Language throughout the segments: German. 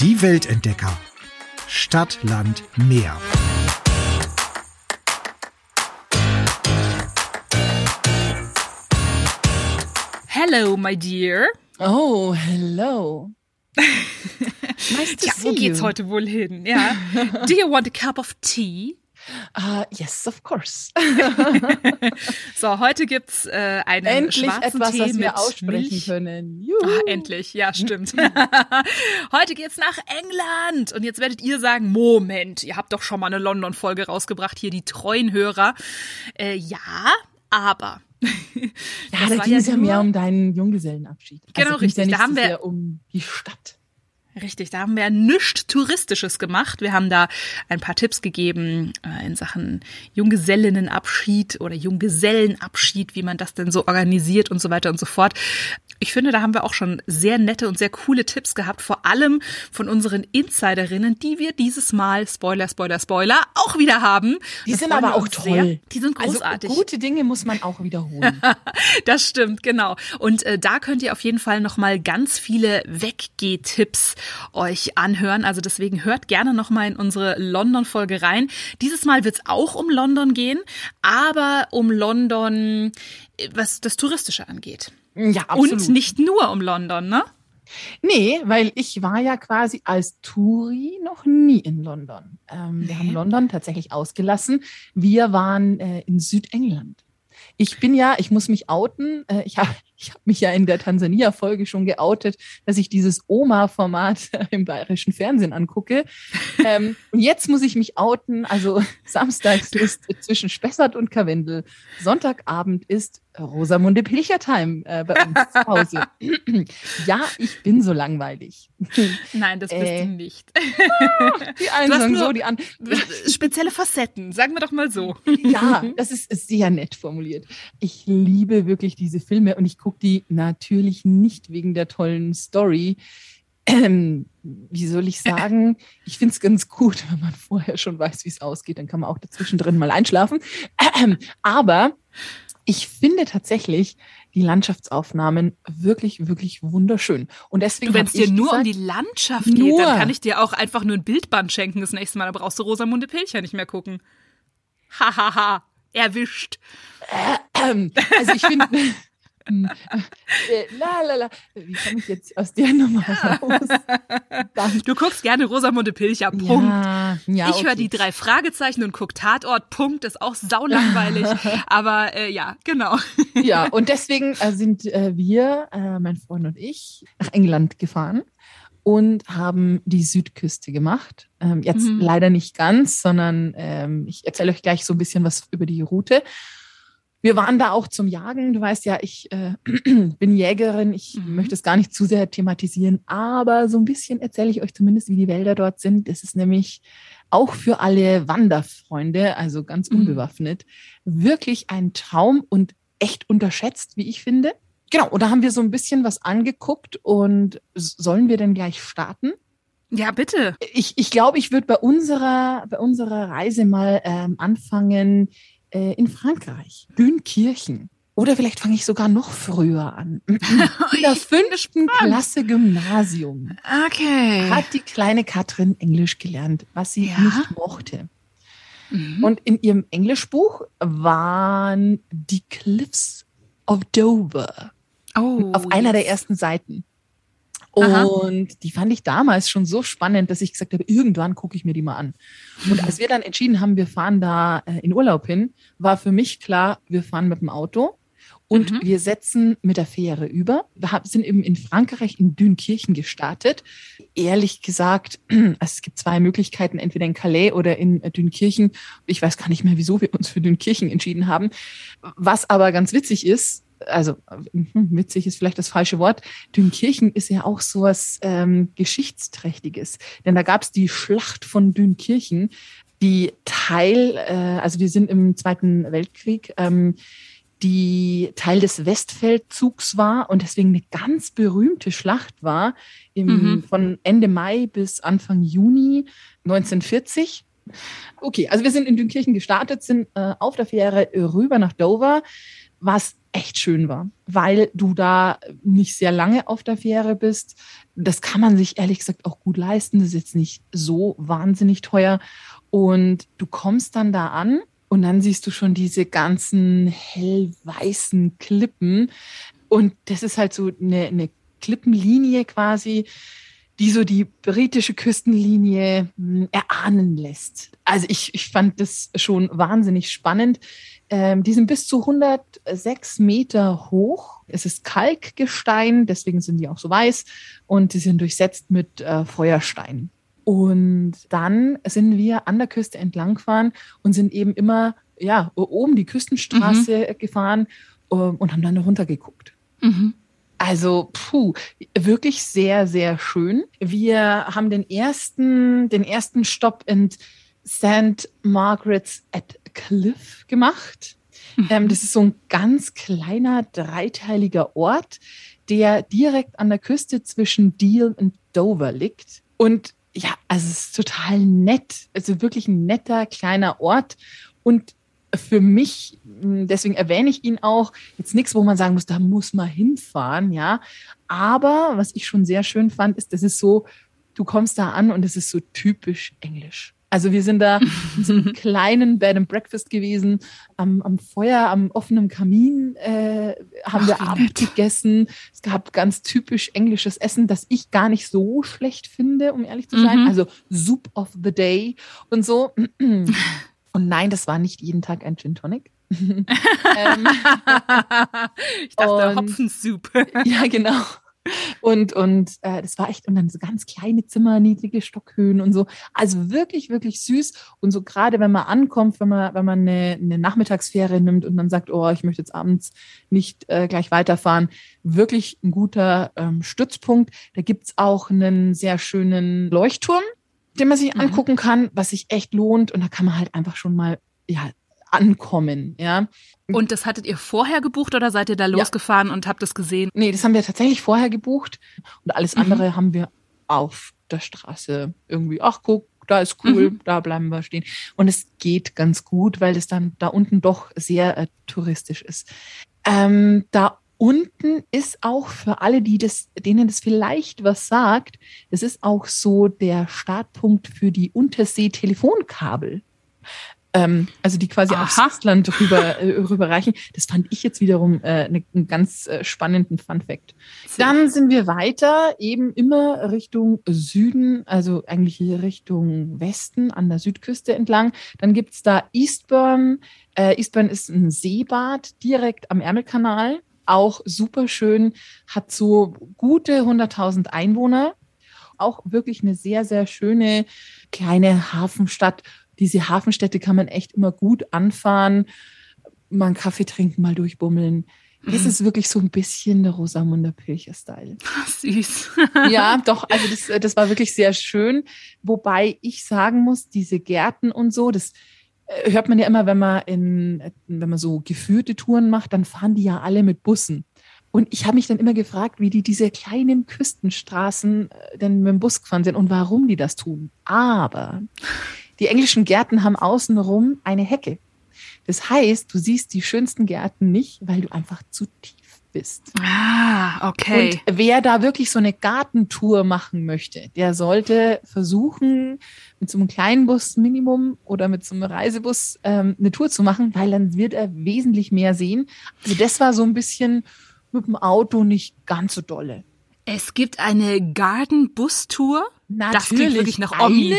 Die Weltentdecker. Stadt, Land, Meer. Hello, my dear. Oh, hello. nice to ja, see wo geht's you. heute wohl hin? Ja. Do you want a cup of tea? Uh, yes, of course. so, heute gibt's äh, einen endlich schwarzen etwas, Tee was wir aussprechen Milch. können. Ach, endlich, ja, stimmt. heute geht's nach England und jetzt werdet ihr sagen, Moment, ihr habt doch schon mal eine London-Folge rausgebracht, hier die treuen Hörer. Äh, ja, aber ja, da ging es ja, mehr um deinen Junggesellenabschied. Genau, also richtig. Ja da haben wir um die Stadt. Richtig, da haben wir nichts Touristisches gemacht. Wir haben da ein paar Tipps gegeben äh, in Sachen Junggesellinnenabschied oder Junggesellenabschied, wie man das denn so organisiert und so weiter und so fort. Ich finde, da haben wir auch schon sehr nette und sehr coole Tipps gehabt, vor allem von unseren Insiderinnen, die wir dieses Mal, Spoiler, Spoiler, Spoiler, auch wieder haben. Die das sind aber auch toll. Sehr. Die sind großartig. Also gute Dinge muss man auch wiederholen. das stimmt, genau. Und äh, da könnt ihr auf jeden Fall nochmal ganz viele Weggeh-Tipps euch anhören. Also deswegen hört gerne nochmal in unsere London-Folge rein. Dieses Mal wird es auch um London gehen, aber um London, was das Touristische angeht. Ja, absolut. Und nicht nur um London, ne? Nee, weil ich war ja quasi als Touri noch nie in London. Ähm, nee. Wir haben London tatsächlich ausgelassen. Wir waren äh, in Südengland. Ich bin ja, ich muss mich outen. Äh, ich habe ich hab mich ja in der Tansania-Folge schon geoutet, dass ich dieses Oma-Format im bayerischen Fernsehen angucke. ähm, und jetzt muss ich mich outen. Also samstags ist zwischen Spessart und Karwendel. Sonntagabend ist Rosamunde Pilchertime äh, bei uns zu Hause. ja, ich bin so langweilig. Nein, das bist äh, du nicht. die einen sagen so, die anderen. Spezielle Facetten, sagen wir doch mal so. ja, das ist sehr nett formuliert. Ich liebe wirklich diese Filme und ich gucke die natürlich nicht wegen der tollen Story. Ähm, wie soll ich sagen? Ich finde es ganz gut, wenn man vorher schon weiß, wie es ausgeht. Dann kann man auch dazwischen drin mal einschlafen. Ähm, aber ich finde tatsächlich die Landschaftsaufnahmen wirklich, wirklich wunderschön. Und deswegen. Wenn es dir nur gesagt, um die Landschaft geht, nur. dann kann ich dir auch einfach nur ein Bildband schenken das nächste Mal. Da brauchst du Rosamunde Pilcher nicht mehr gucken. Hahaha. Erwischt. Äh, also ich finde. Hm. äh, la, la, la. Wie komme ich jetzt aus der Nummer raus? Du guckst gerne Rosamunde Pilcher, Punkt. Ja, ja, ich okay. höre die drei Fragezeichen und guck Tatort, Punkt. ist auch saulangweilig. aber äh, ja, genau. ja, und deswegen äh, sind äh, wir, äh, mein Freund und ich, nach England gefahren und haben die Südküste gemacht. Ähm, jetzt mhm. leider nicht ganz, sondern ähm, ich erzähle euch gleich so ein bisschen was über die Route. Wir waren da auch zum Jagen. Du weißt ja, ich äh, bin Jägerin. Ich mhm. möchte es gar nicht zu sehr thematisieren, aber so ein bisschen erzähle ich euch zumindest, wie die Wälder dort sind. Es ist nämlich auch für alle Wanderfreunde, also ganz mhm. unbewaffnet, mhm. wirklich ein Traum und echt unterschätzt, wie ich finde. Genau, und da haben wir so ein bisschen was angeguckt und sollen wir denn gleich starten? Ja, bitte. Ich, ich glaube, ich würde bei unserer, bei unserer Reise mal ähm, anfangen äh, in Frankreich, Dünkirchen. Oder vielleicht fange ich sogar noch früher an. In der fünften Klasse Gymnasium okay. hat die kleine Katrin Englisch gelernt, was sie ja? nicht mochte. Mhm. Und in ihrem Englischbuch waren die Cliffs of Dover oh, auf einer yes. der ersten Seiten. Aha. Und die fand ich damals schon so spannend, dass ich gesagt habe, irgendwann gucke ich mir die mal an. Und als wir dann entschieden haben, wir fahren da äh, in Urlaub hin, war für mich klar, wir fahren mit dem Auto und mhm. wir setzen mit der Fähre über. Wir sind eben in Frankreich in Dünkirchen gestartet. Ehrlich gesagt, also es gibt zwei Möglichkeiten, entweder in Calais oder in äh, Dünkirchen. Ich weiß gar nicht mehr, wieso wir uns für Dünkirchen entschieden haben. Was aber ganz witzig ist, also hm, witzig ist vielleicht das falsche Wort, Dünkirchen ist ja auch sowas ähm, Geschichtsträchtiges. Denn da gab es die Schlacht von Dünkirchen, die Teil, äh, also wir sind im Zweiten Weltkrieg, ähm, die Teil des Westfeldzugs war und deswegen eine ganz berühmte Schlacht war im, mhm. von Ende Mai bis Anfang Juni 1940. Okay, also wir sind in Dünkirchen gestartet, sind äh, auf der Fähre rüber nach Dover was echt schön war, weil du da nicht sehr lange auf der Fähre bist. Das kann man sich ehrlich gesagt auch gut leisten. Das ist jetzt nicht so wahnsinnig teuer. Und du kommst dann da an und dann siehst du schon diese ganzen hellweißen Klippen. Und das ist halt so eine, eine Klippenlinie quasi, die so die britische Küstenlinie hm, erahnen lässt. Also ich, ich fand das schon wahnsinnig spannend. Ähm, die sind bis zu 106 Meter hoch. Es ist Kalkgestein, deswegen sind die auch so weiß und die sind durchsetzt mit äh, Feuerstein. Und dann sind wir an der Küste entlang gefahren und sind eben immer ja, oben die Küstenstraße mhm. gefahren äh, und haben dann runtergeguckt. Mhm. Also, puh, wirklich sehr, sehr schön. Wir haben den ersten, den ersten Stopp in St. Margaret's at Cliff gemacht. Mhm. Ähm, das ist so ein ganz kleiner, dreiteiliger Ort, der direkt an der Küste zwischen Deal und Dover liegt. Und ja, also es ist total nett. Also wirklich ein netter kleiner Ort. Und für mich, hm, deswegen erwähne ich ihn auch, jetzt nichts, wo man sagen muss, da muss man hinfahren, ja. Aber was ich schon sehr schön fand, ist, das ist so, du kommst da an und es ist so typisch englisch. Also wir sind da in so einem kleinen Bed and Breakfast gewesen, am, am Feuer, am offenen Kamin äh, haben Ach, wir Abend gegessen. Es gab ganz typisch englisches Essen, das ich gar nicht so schlecht finde, um ehrlich zu sein. Mhm. Also Soup of the Day und so. Und nein, das war nicht jeden Tag ein Gin Tonic. ähm, ich dachte und, Hopfensoup. ja, genau. Und, und äh, das war echt, und dann so ganz kleine Zimmer, niedrige Stockhöhen und so. Also wirklich, wirklich süß. Und so gerade wenn man ankommt, wenn man, wenn man eine, eine Nachmittagsfähre nimmt und dann sagt, oh, ich möchte jetzt abends nicht äh, gleich weiterfahren, wirklich ein guter ähm, Stützpunkt. Da gibt's auch einen sehr schönen Leuchtturm den man sich mhm. angucken kann, was sich echt lohnt. Und da kann man halt einfach schon mal, ja, ankommen, ja. Und das hattet ihr vorher gebucht oder seid ihr da losgefahren ja. und habt es gesehen? Nee, das haben wir tatsächlich vorher gebucht und alles mhm. andere haben wir auf der Straße irgendwie, ach guck, da ist cool, mhm. da bleiben wir stehen. Und es geht ganz gut, weil es dann da unten doch sehr äh, touristisch ist. Ähm, da unten ist auch für alle, die das, denen das vielleicht was sagt, das ist auch so der Startpunkt für die Untersee-Telefonkabel. Ähm, also die quasi Aha. aufs Festland rüber, äh, rüberreichen. Das fand ich jetzt wiederum äh, ne, einen ganz äh, spannenden Fun-Fact. Dann sind wir weiter, eben immer Richtung Süden, also eigentlich Richtung Westen an der Südküste entlang. Dann gibt's da Eastburn. Äh, Eastburn ist ein Seebad direkt am Ärmelkanal auch super schön, hat so gute 100.000 Einwohner. Auch wirklich eine sehr, sehr schöne kleine Hafenstadt. Diese Hafenstädte kann man echt immer gut anfahren, mal einen Kaffee trinken, mal durchbummeln. Es mhm. ist wirklich so ein bisschen der Rosamunde Pilcher-Style. Süß. ja, doch, also das, das war wirklich sehr schön. Wobei ich sagen muss, diese Gärten und so, das, hört man ja immer, wenn man in, wenn man so geführte Touren macht, dann fahren die ja alle mit Bussen. Und ich habe mich dann immer gefragt, wie die diese kleinen Küstenstraßen äh, denn mit dem Bus gefahren sind und warum die das tun. Aber die englischen Gärten haben außenrum eine Hecke. Das heißt, du siehst die schönsten Gärten nicht, weil du einfach zu tief bist. Ah, okay. Und wer da wirklich so eine Gartentour machen möchte, der sollte versuchen, mit so einem kleinen Bus Minimum oder mit so einem Reisebus ähm, eine Tour zu machen, weil dann wird er wesentlich mehr sehen. Also das war so ein bisschen mit dem Auto nicht ganz so dolle. Es gibt eine Garden-Bus-Tour. Natürlich. Das klingt wirklich nach Omi.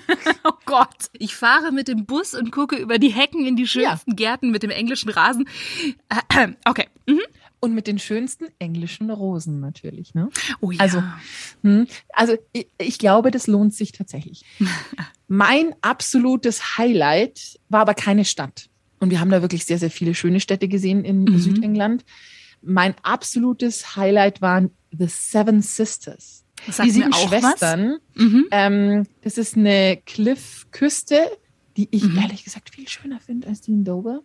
oh Gott. Ich fahre mit dem Bus und gucke über die Hecken in die schönsten ja. Gärten mit dem englischen Rasen. Okay. Mhm und mit den schönsten englischen Rosen natürlich. Ne? Oh ja. Also, hm, also ich, ich glaube, das lohnt sich tatsächlich. mein absolutes Highlight war aber keine Stadt. Und wir haben da wirklich sehr, sehr viele schöne Städte gesehen in mhm. Südengland. Mein absolutes Highlight waren The Seven Sisters. Die sieben Schwestern. Mhm. Ähm, das ist eine Cliff-Küste, die ich mhm. ehrlich gesagt viel schöner finde als die in Dover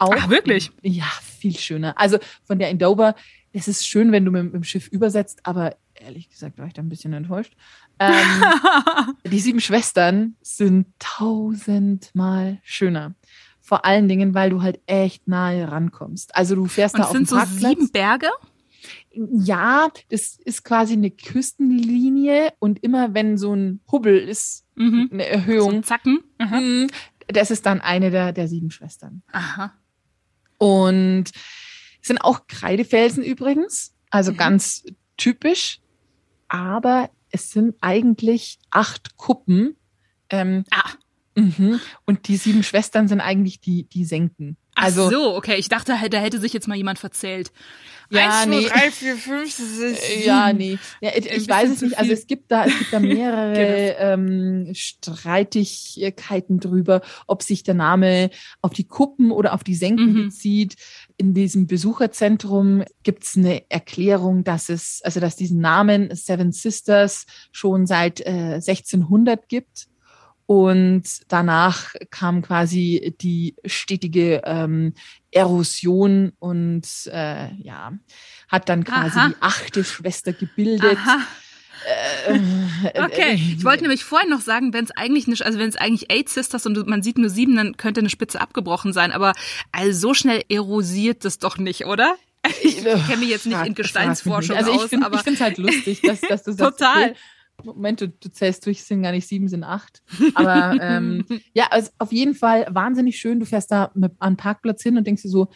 auch. Ach, wirklich? Ja, viel schöner. Also von der in Dover, es ist schön, wenn du mit, mit dem Schiff übersetzt, aber ehrlich gesagt war ich da ein bisschen enttäuscht. Ähm, die sieben Schwestern sind tausendmal schöner. Vor allen Dingen, weil du halt echt nahe rankommst. Also du fährst Und da auf den sind so Parkplatz. sieben Berge? Ja, das ist quasi eine Küstenlinie und immer wenn so ein Hubbel ist, Mhm. eine So Erhöhung, Zacken? Mm, das ist dann eine der, der sieben Schwestern. Aha. Und es sind auch Kreidefelsen übrigens, also Mhm. ganz typisch, aber es sind eigentlich acht Kuppen. Ähm, Ah. mhm. Und die sieben Schwestern sind eigentlich die, die Senken. Ach Also so, okay. Ich dachte, da hätte sich jetzt mal jemand verzählt. Ja, Eins, nee. zwei, drei, vier, fünf, sechs, Äh, sieben. Ja, nee. Ja, ich ich weiß es nicht. Also es gibt da, es gibt da mehrere ähm, Streitigkeiten drüber, ob sich der Name auf die Kuppen oder auf die Senken Mhm. bezieht. In diesem Besucherzentrum gibt es eine Erklärung, dass es, also dass diesen Namen Seven Sisters schon seit äh, 1600 gibt. Und danach kam quasi die stetige ähm, Erosion und äh, ja, hat dann quasi Aha. die achte Schwester gebildet. Aha. Äh, äh, Okay, äh, ich wollte nämlich vorhin noch sagen, wenn es eigentlich nicht, also wenn es eigentlich Eight Sisters und man sieht nur sieben, dann könnte eine Spitze abgebrochen sein. Aber also so schnell erosiert das doch nicht, oder? Ich kenne mich jetzt nicht in. Gesteinsforschung also ich aus, find, aber ich finde es halt lustig, dass, dass du sagst, Total. Okay, Moment, du, du zählst durch, es sind gar nicht sieben, sind acht. Aber ähm, ja, also auf jeden Fall wahnsinnig schön. Du fährst da mit, an den Parkplatz hin und denkst dir so,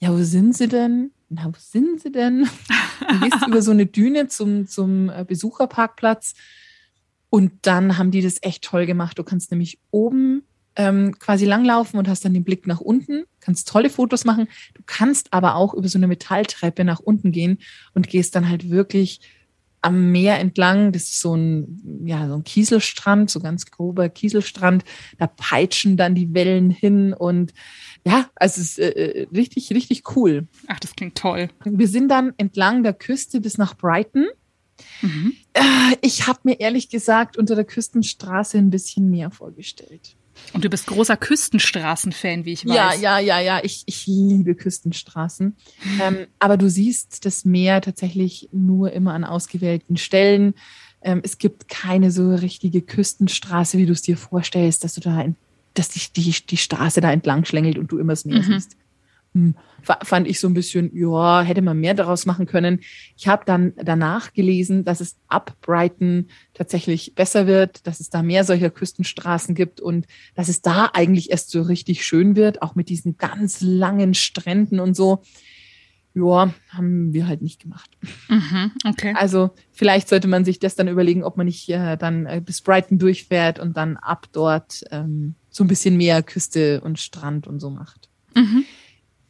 ja, wo sind sie denn? Na, wo sind sie denn? Du gehst über so eine Düne zum, zum äh, Besucherparkplatz und dann haben die das echt toll gemacht. Du kannst nämlich oben ähm, quasi langlaufen und hast dann den Blick nach unten, kannst tolle Fotos machen. Du kannst aber auch über so eine Metalltreppe nach unten gehen und gehst dann halt wirklich am Meer entlang. Das ist so ein, ja, so ein Kieselstrand, so ganz grober Kieselstrand. Da peitschen dann die Wellen hin und ja, also es ist äh, richtig, richtig cool. ach, das klingt toll. Wir sind dann entlang der Küste bis nach Brighton. Mhm. Äh, Ich habe mir ehrlich gesagt unter der Küstenstraße ein bisschen mehr vorgestellt. Und du bist großer Küstenstraßen-Fan, wie ich weiß. Ja, ja, ja, ja. Ich, ich liebe Küstenstraßen. Ähm, aber du siehst das Meer tatsächlich nur immer an ausgewählten Stellen. Ähm, es gibt keine so richtige Küstenstraße, wie du es dir vorstellst, dass du da, in, dass dich die, die Straße da entlang schlängelt und du immer das Meer Mhm. siehst. Hm, fa- fand ich so ein bisschen, ja, hätte man mehr daraus machen können. Ich habe dann danach gelesen, dass es ab Brighton tatsächlich besser wird, dass es da mehr solcher Küstenstraßen gibt und dass es da eigentlich erst so richtig schön wird, auch mit diesen ganz langen Stränden und so. Ja, haben wir halt nicht gemacht. Mhm, okay. Also vielleicht sollte man sich das dann überlegen, ob man nicht äh, dann äh, bis Brighton durchfährt und dann ab dort ähm, so ein bisschen mehr Küste und Strand und so macht. Mhm.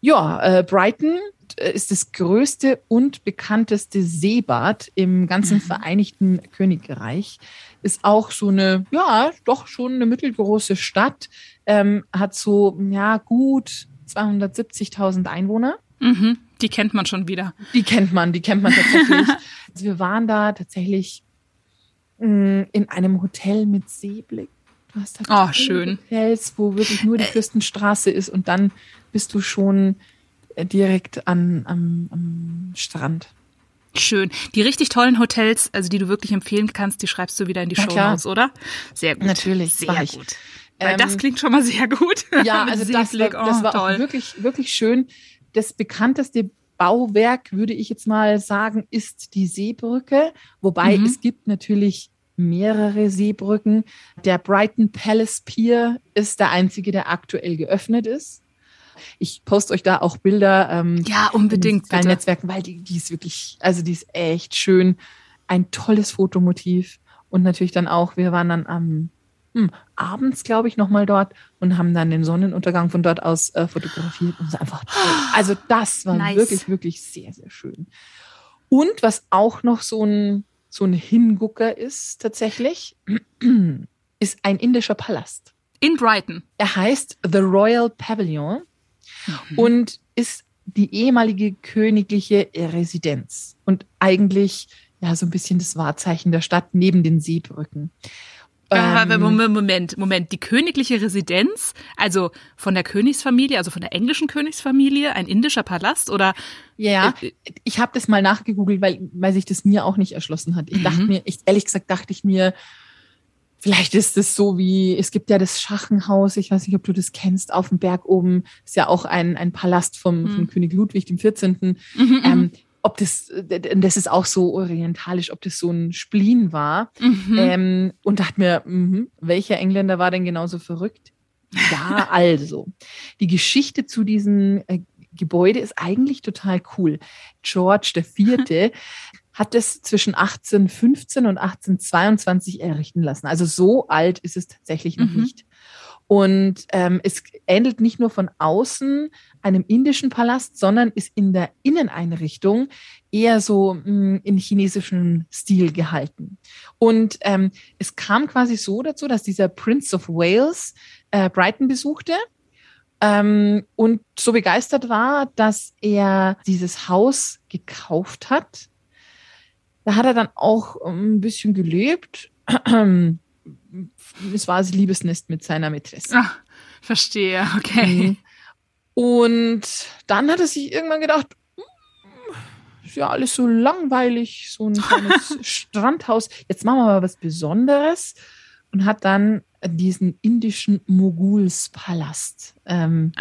Ja, äh, Brighton äh, ist das größte und bekannteste Seebad im ganzen Mhm. Vereinigten Königreich. Ist auch so eine, ja, doch schon eine mittelgroße Stadt. Ähm, hat so, ja, gut 270.000 Einwohner. Mhm. Die kennt man schon wieder. Die kennt man, die kennt man tatsächlich. also wir waren da tatsächlich mh, in einem Hotel mit Seeblick. Du hast da Oh, schön. Hotels, wo wirklich nur die Küstenstraße ist und dann bist du schon äh, direkt an, am, am Strand. Schön. Die richtig tollen Hotels, also die du wirklich empfehlen kannst, die schreibst du wieder in die Show. Notes, oder? Sehr gut. Natürlich, Sehr gut. Weil Ähm, das klingt schon mal sehr gut. Ja, also das war, das Oh, war toll. auch wirklich, wirklich schön. Das bekannteste Bauwerk, würde ich jetzt mal sagen, ist die Seebrücke. Wobei Mhm. es gibt natürlich mehrere Seebrücken. Der Brighton Palace Pier ist der einzige, der aktuell geöffnet ist. Ich poste euch da auch Bilder. Ähm, Ja, in unbedingt, bitte. Netzwerken, weil die, die ist wirklich, also die ist echt schön. Ein tolles Fotomotiv. Und natürlich dann auch, wir waren dann am hm, abends, glaube ich, nochmal dort und haben dann den Sonnenuntergang von dort aus äh, fotografiert. Und es einfach toll. Also das war Nice. wirklich, wirklich sehr, sehr schön. Und was auch noch so ein, so ein Hingucker ist tatsächlich, ist ein indischer Palast. In Brighton. Er heißt The Royal Pavilion Mhm. und ist die ehemalige königliche Residenz und eigentlich ja so ein bisschen das Wahrzeichen der Stadt neben den Seebrücken. Ähm, Moment, Moment, Moment. Die königliche Residenz, also von der Königsfamilie, also von der englischen Königsfamilie, ein indischer Palast oder? ja, Äh, ich habe das mal nachgegoogelt, weil, weil sich das mir auch nicht erschlossen hat. Ich dachte Mhm. mir, ich, ehrlich gesagt dachte ich mir, Vielleicht ist es so wie, es gibt ja das Schachenhaus, ich weiß nicht, ob du das kennst, auf dem Berg oben, ist ja auch ein, ein Palast vom, mhm. vom König Ludwig dem 14. Mhm, mhm, ähm, ob das, das ist auch so orientalisch, ob das so ein Spleen war. Mhm. Ähm, und dachte mir, mh, welcher Engländer war denn genauso verrückt? Ja, also. Die Geschichte zu diesem äh, Gebäude ist eigentlich total cool. George IV. hat es zwischen 1815 und 1822 errichten lassen. Also so alt ist es tatsächlich noch mhm. nicht. Und ähm, es ähnelt nicht nur von außen einem indischen Palast, sondern ist in der Inneneinrichtung eher so mh, hm, in chinesischem Stil gehalten. Und ähm, es kam quasi so dazu, dass dieser Prince of Wales äh, Brighton besuchte ähm, und so begeistert war, dass er dieses Haus gekauft hat. Da hat er dann auch ein bisschen gelebt es war das Liebesnest mit seiner Mätresse. Ach, verstehe, okay. Mhm. Und dann hat er sich irgendwann gedacht, hm, ist ja alles so langweilig, so ein kleines Strandhaus. Jetzt machen wir mal was Besonderes und hat dann diesen indischen Mogulspalast, ähm,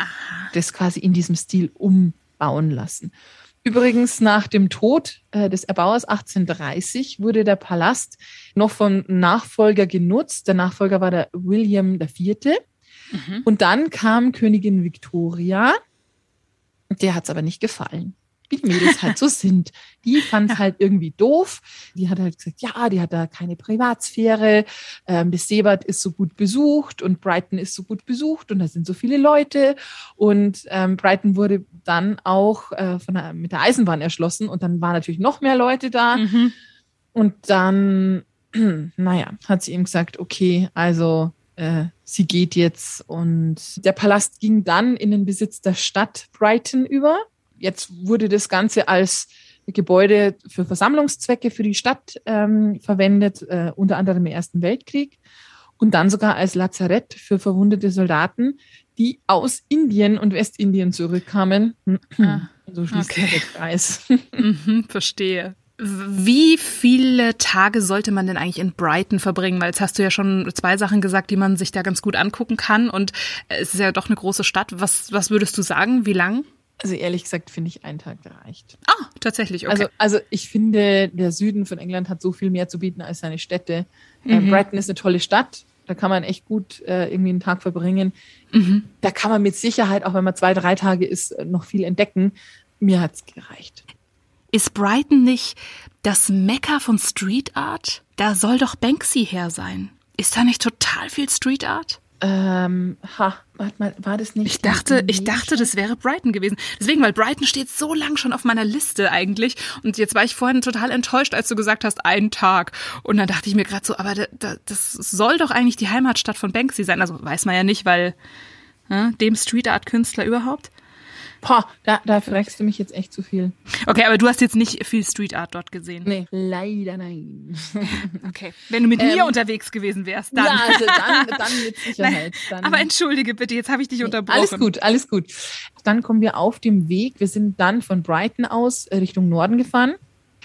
das quasi in diesem Stil umbauen lassen. Übrigens nach dem Tod äh, des Erbauers 1830 wurde der Palast noch vom Nachfolger genutzt. Der Nachfolger war der William IV. Mhm. Und dann kam Königin Victoria. Der hat es aber nicht gefallen wie die Mädels halt so sind. Die fand es halt irgendwie doof. Die hat halt gesagt, ja, die hat da keine Privatsphäre. Ähm, das Seebad ist so gut besucht und Brighton ist so gut besucht und da sind so viele Leute. Und ähm, Brighton wurde dann auch äh, von der, mit der Eisenbahn erschlossen und dann waren natürlich noch mehr Leute da. Mhm. Und dann, naja, hat sie ihm gesagt, okay, also äh, sie geht jetzt und der Palast ging dann in den Besitz der Stadt Brighton über jetzt wurde das Ganze als Gebäude für Versammlungszwecke für die Stadt ähm, verwendet, äh, unter anderem im Ersten Weltkrieg und dann sogar als Lazarett für verwundete Soldaten, die aus Indien und Westindien zurückkamen. Ah, so schließt okay. der Kreis. Mhm, verstehe. Wie viele Tage sollte man denn eigentlich in Brighton verbringen? Weil jetzt hast du ja schon zwei Sachen gesagt, die man sich da ganz gut angucken kann. Und es ist ja doch eine große Stadt. Was, was würdest du sagen? Wie lang? Also ehrlich gesagt finde ich ein Tag gereicht. Ah, tatsächlich, okay. Also, also ich finde, der Süden von England hat so viel mehr zu bieten als seine Städte. Äh, mhm. Brighton ist eine tolle Stadt. Da kann man echt gut äh, irgendwie einen Tag verbringen. Mhm. Da kann man mit Sicherheit, auch wenn man zwei, drei Tage ist, äh, noch viel entdecken. Mir hat's gereicht. Ist Brighton nicht das Mekka von Street Art? Da soll doch Banksy her sein. Ist da nicht total viel Street Art? Ähm, ha, warte mal, war das nicht? Ich dachte, ich dachte, das wäre Brighton gewesen. Deswegen, weil Brighton steht so lang schon auf meiner Liste eigentlich. Und jetzt war ich vorhin total enttäuscht, als du gesagt hast, einen Tag. Und dann dachte ich mir gerade so, aber da, da, das soll doch eigentlich die Heimatstadt von Banksy sein. Also weiß man ja nicht, weil ne, dem Street Art Künstler überhaupt. Boah, da, da fragst du mich jetzt echt zu viel. Okay, aber du hast jetzt nicht viel Street Art dort gesehen. Nee, leider nein. Okay, wenn du mit ähm, mir unterwegs gewesen wärst, dann. Ja, also dann, dann mit Sicherheit. Dann. Aber entschuldige bitte, jetzt habe ich dich unterbrochen. Alles gut, alles gut. Dann kommen wir auf dem Weg. Wir sind dann von Brighton aus Richtung Norden gefahren.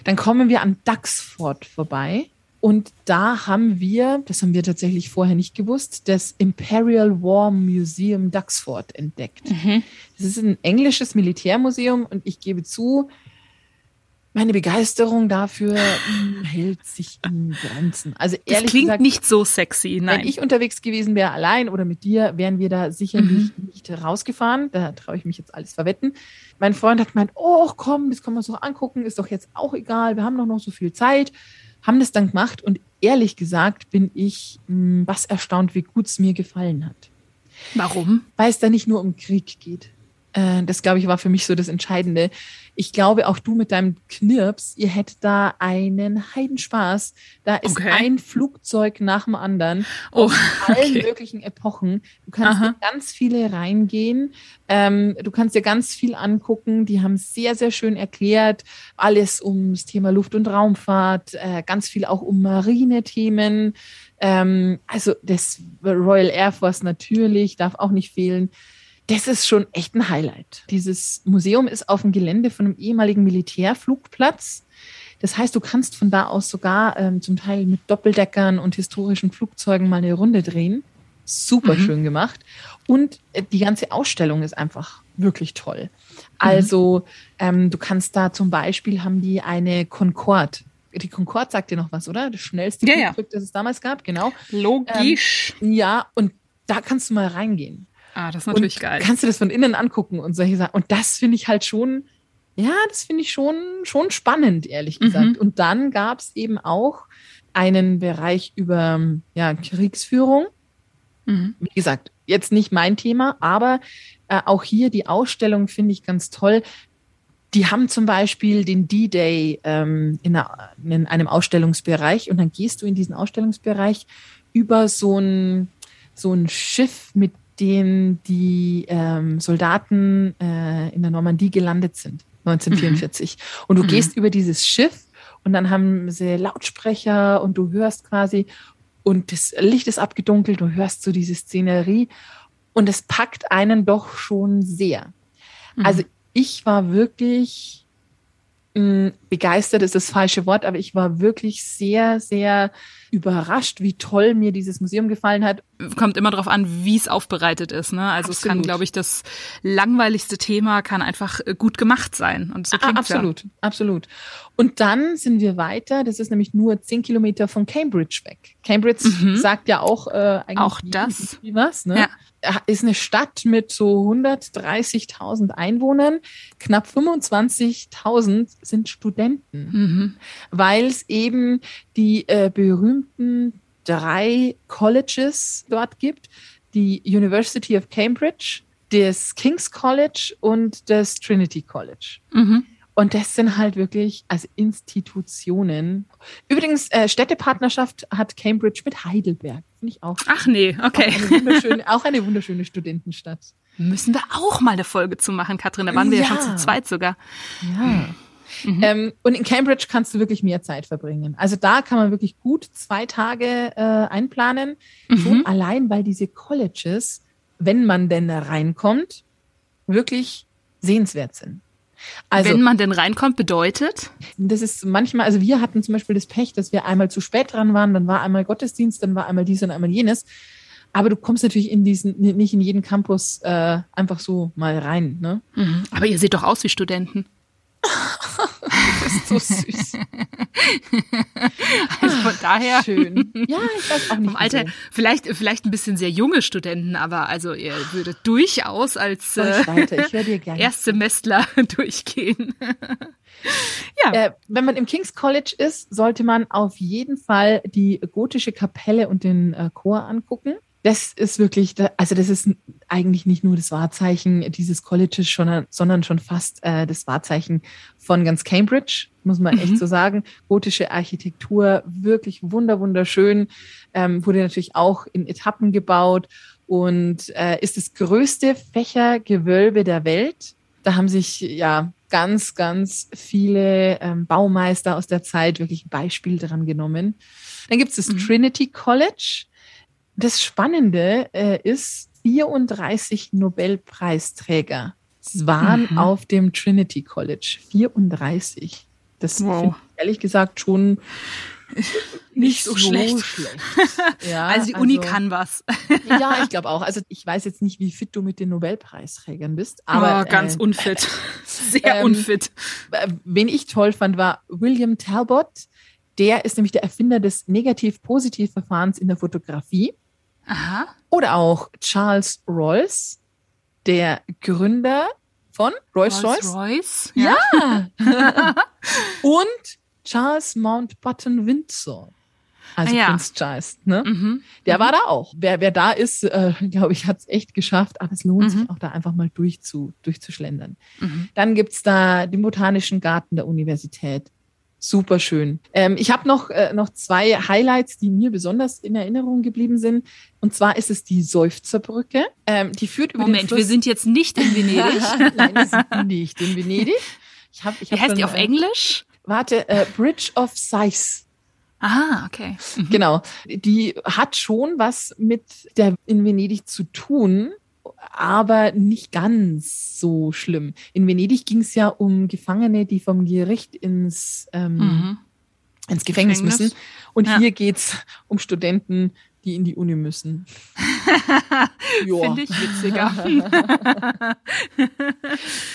Dann kommen wir an Duxford vorbei. Und da haben wir, das haben wir tatsächlich vorher nicht gewusst, das Imperial War Museum Duxford entdeckt. Mhm. Das ist ein englisches Militärmuseum und ich gebe zu, meine Begeisterung dafür hm, hält sich in Grenzen. Also ehrlich das klingt gesagt, nicht so sexy. Nein. Wenn ich unterwegs gewesen wäre, allein oder mit dir, wären wir da sicherlich mhm. nicht rausgefahren. Da traue ich mich jetzt alles verwetten. Mein Freund hat gemeint, oh komm, das können wir uns doch angucken, ist doch jetzt auch egal, wir haben doch noch so viel Zeit haben das dann gemacht und ehrlich gesagt bin ich mh, hm, was erstaunt, wie gut es mir gefallen hat. Warum? Weil es da nicht nur um Krieg geht. Äh, das, glaube ich, war für mich so das Entscheidende. Ich glaube, auch du mit deinem Knirps, ihr hättet da einen Heidenspaß. Da ist okay. ein Flugzeug nach dem anderen oh, aus allen okay. möglichen Epochen. Du kannst Aha. ganz viele reingehen. Ähm, du kannst dir ganz viel angucken. Die haben sehr, sehr schön erklärt. Alles ums Thema Luft- und Raumfahrt, äh, ganz viel auch um Marine-Themen. Ähm, also das Royal Air Force natürlich, darf auch nicht fehlen das ist schon echt ein Highlight. Dieses Museum ist auf dem Gelände von einem ehemaligen Militärflugplatz. Das heißt, du kannst von da aus sogar ähm, zum Teil mit Doppeldeckern und historischen Flugzeugen mal eine Runde drehen. Super mhm. schön gemacht. Und äh, die ganze Ausstellung ist einfach wirklich toll. Also ähm, du kannst da zum Beispiel haben die eine Concorde. Die Concorde sagt dir noch was, oder? Das schnellste ja, Flugzeug, ja. das es damals gab, genau. Logisch. Ähm, ja, und da kannst du mal reingehen. Ah, das ist natürlich und geil. Kannst du das von innen angucken und solche Sachen. Und das finde ich halt schon, ja, das finde ich schon, schon spannend, ehrlich gesagt. Mhm. Und dann gab es eben auch einen Bereich über ja, Kriegsführung. Mhm. Wie gesagt, jetzt nicht mein Thema, aber äh, auch hier die Ausstellung finde ich ganz toll. Die haben zum Beispiel den D-Day ähm, in, in, einem Ausstellungsbereich und dann gehst du in diesen Ausstellungsbereich über so ein, so ein Schiff, mit dem die ähm, Soldaten äh, in der Normandie gelandet sind, 1944. Mhm. Und du mhm. gehst über dieses Schiff und dann haben sie Lautsprecher und du hörst quasi und das Licht ist abgedunkelt, du hörst so diese Szenerie und es packt einen doch schon sehr. Mhm. Also ich war wirklich mh, mm, begeistert, ist das falsche Wort, aber ich war wirklich sehr, sehr überrascht, wie toll mir dieses Museum gefallen hat. Kommt immer darauf an, wie es aufbereitet ist. Ne? Also absolut. es kann, glaube ich, das langweiligste Thema kann einfach äh, gut gemacht sein. Und so ah, absolut, ja. absolut. Und dann sind wir weiter. Das ist nämlich nur zehn Kilometer von Cambridge weg. Cambridge mhm. sagt ja auch äh, eigentlich auch das was. Ne? Ja ist eine Stadt mit so 130.000 Einwohnern. Knapp 25.000 sind Studenten, mhm. weil es eben die äh, berühmten drei Colleges dort gibt. Die University of Cambridge, das King's College und das Trinity College. Mhm. Und das sind halt wirklich als Institutionen. Übrigens, äh, Städtepartnerschaft hat Cambridge mit Heidelberg. Finde ich auch. Ach nee, okay. Auch eine wunderschöne, auch eine wunderschöne Studentenstadt. Müssen wir auch mal eine Folge zu machen, Katrin. Da waren wir ja, ja schon zu zweit sogar. Ja. Mhm. Ähm, und in Cambridge kannst du wirklich mehr Zeit verbringen. Also da kann man wirklich gut zwei Tage äh, einplanen. Mhm. Schon allein, weil diese Colleges, wenn man denn da reinkommt, wirklich sehenswert sind. Also, Wenn man denn reinkommt, bedeutet? Das ist manchmal, also wir hatten zum Beispiel das Pech, dass wir einmal zu spät dran waren, dann war einmal Gottesdienst, dann war einmal dies und einmal jenes. Aber du kommst natürlich in diesen, nicht in jeden Campus äh, einfach so mal rein. Ne? Mhm. Aber ihr seht doch aus wie Studenten. das ist so süß. also von daher. Schön. Ja, ich weiß auch nicht. Alter, so. vielleicht, vielleicht ein bisschen sehr junge Studenten, aber also ihr würdet durchaus als äh, Erstsemestler durchgehen. ja. Äh, wenn man im King's College ist, sollte man auf jeden Fall die gotische Kapelle und den äh, Chor angucken das ist wirklich, also das ist eigentlich nicht nur das Wahrzeichen dieses Colleges, schon, sondern schon fast äh, das Wahrzeichen von ganz Cambridge, muss man mhm. echt so sagen. Gotische Architektur, wirklich wunder wunderschön, ähm, wurde natürlich auch in Etappen gebaut und äh, ist das größte Fächergewölbe der Welt. Da haben sich ja ganz, ganz viele ähm, Baumeister aus der Zeit wirklich ein Beispiel dran genommen. Dann gibt es das mhm. Trinity College das Spannende äh, ist, 34 Nobelpreisträger waren mhm. auf dem Trinity College. 34. Das wow. ich ehrlich gesagt schon nicht, nicht so, so schlecht. schlecht. Ja, also die Uni also, kann was. ja, ich glaube auch. Also ich weiß jetzt nicht, wie fit du mit den Nobelpreisträgern bist, aber oh, ganz äh, unfit, sehr ähm, unfit. Wen ich toll fand, war William Talbot. Der ist nämlich der Erfinder des Negativ-Positiv-Verfahrens in der Fotografie. Aha. Oder auch Charles Royce, der Gründer von Rolls-Royce. Royce, ja. ja. Und Charles Mountbatten Windsor. Also ah, ja. Prince Charles, ne? Mhm. Der mhm. war da auch. Wer, wer da ist, äh, glaube ich, hat es echt geschafft, aber es lohnt mhm. sich auch da einfach mal durchzu, durchzuschlendern. Mhm. Dann gibt's da den Botanischen Garten der Universität, super schön. Ähm, ich habe noch, äh, noch zwei Highlights, die mir besonders in Erinnerung geblieben sind. Und zwar ist es die Seufzerbrücke. Ähm, die führt über Moment, den Fluss. wir sind jetzt nicht in Venedig. Nein, wir sind nicht in Venedig. Ich hab, ich Wie heißt schon, die auf äh, Englisch? Warte, äh, Bridge of Sighs. Ah, okay. Mhm. Genau. Die hat schon was mit der in Venedig zu tun. Aber nicht ganz so schlimm. In Venedig ging es ja um Gefangene, die vom Gericht ins, ähm, mhm. ins Gefängnis, Gefängnis, müssen. Und ja. hier geht es um Studenten, die in die Uni müssen. Finde ich witziger.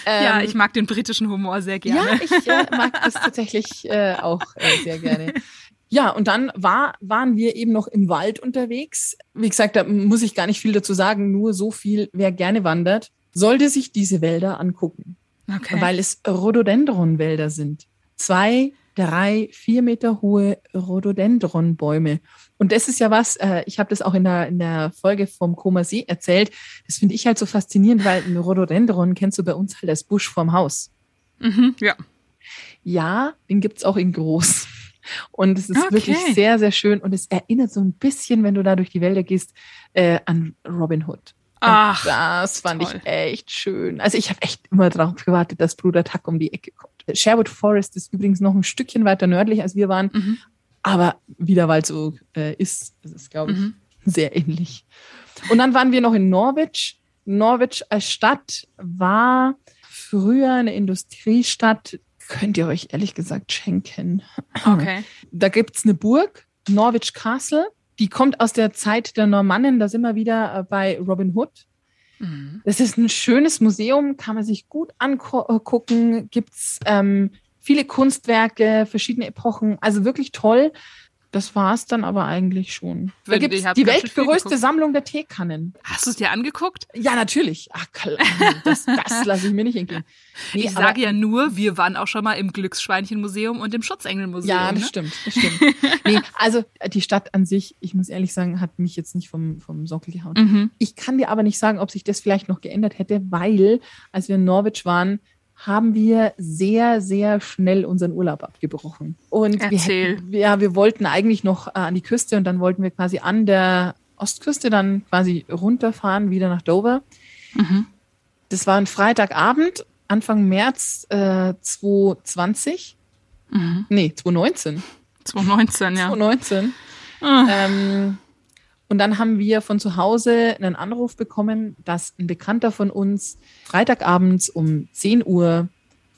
ja, ähm, ich mag den britischen Humor sehr gerne. Ja, ich äh, mag das tatsächlich äh, auch äh, sehr gerne. Ja, und dann war, waren wir eben noch im Wald unterwegs. Wie gesagt, da muss ich gar nicht viel dazu sagen, nur so viel, wer gerne wandert, sollte sich diese Wälder angucken. Okay. Weil es Rhododendronwälder sind. Zwei, drei, vier Meter hohe Rhododendronbäume. Und das ist ja was, äh, ich habe das auch in der, in der Folge vom Koma See erzählt. Das finde ich halt so faszinierend, weil ein Rhododendron kennst du bei uns halt als Busch vorm Haus. Mhm, ja. Ja, den gibt's auch in groß. Und es ist okay. wirklich sehr, sehr schön und es erinnert so ein bisschen, wenn du da durch die Wälder gehst, äh, an Robin Hood. Und Ach, das fand toll. ich echt schön. Also ich habe echt immer darauf gewartet, dass Bruder Tuck um die Ecke kommt. Sherwood Forest ist übrigens noch ein Stückchen weiter nördlich, als wir waren, mhm. aber wie der Wald so äh, ist, das ist, glaube ich, mhm. sehr ähnlich. Und dann waren wir noch in Norwich. Norwich als Stadt war früher eine Industriestadt, könnt ihr euch ehrlich gesagt schenken. Okay. Da gibt's eine Burg, Norwich Castle. Die kommt aus der Zeit der Normannen. Da sind wir wieder äh, bei Robin Hood. Mhm. Das ist ein schönes Museum, kann man sich gut angucken. Gibt's ähm, viele Kunstwerke, verschiedene Epochen. Also wirklich toll. Das war es dann aber eigentlich schon. Da gibt die weltgrößte Sammlung der Teekannen. Hast du es dir angeguckt? Ja, natürlich. Ach, klar. Das, das lasse ich mir nicht entgehen. Nee, ich sage ja nur, wir waren auch schon mal im Glücksschweinchenmuseum und im Schutzengelmuseum. Ja, das ne? stimmt. Das stimmt. nee, also die Stadt an sich, ich muss ehrlich sagen, hat mich jetzt nicht vom, vom Sockel gehauen. Mhm. Ich kann dir aber nicht sagen, ob sich das vielleicht noch geändert hätte, weil als wir in Norwich waren, haben wir sehr, sehr schnell unseren Urlaub abgebrochen. Und Erzähl. Wir, ja, wir wollten eigentlich noch äh, an die Küste und dann wollten wir quasi an der Ostküste dann quasi runterfahren, wieder nach Dover. Mhm. Das war ein Freitagabend, Anfang März äh, 2020. Mhm. Nee, 2019. 2019, ja. 2019. Ah. Ähm, und dann haben wir von zu Hause einen Anruf bekommen, dass ein Bekannter von uns Freitagabends um 10 Uhr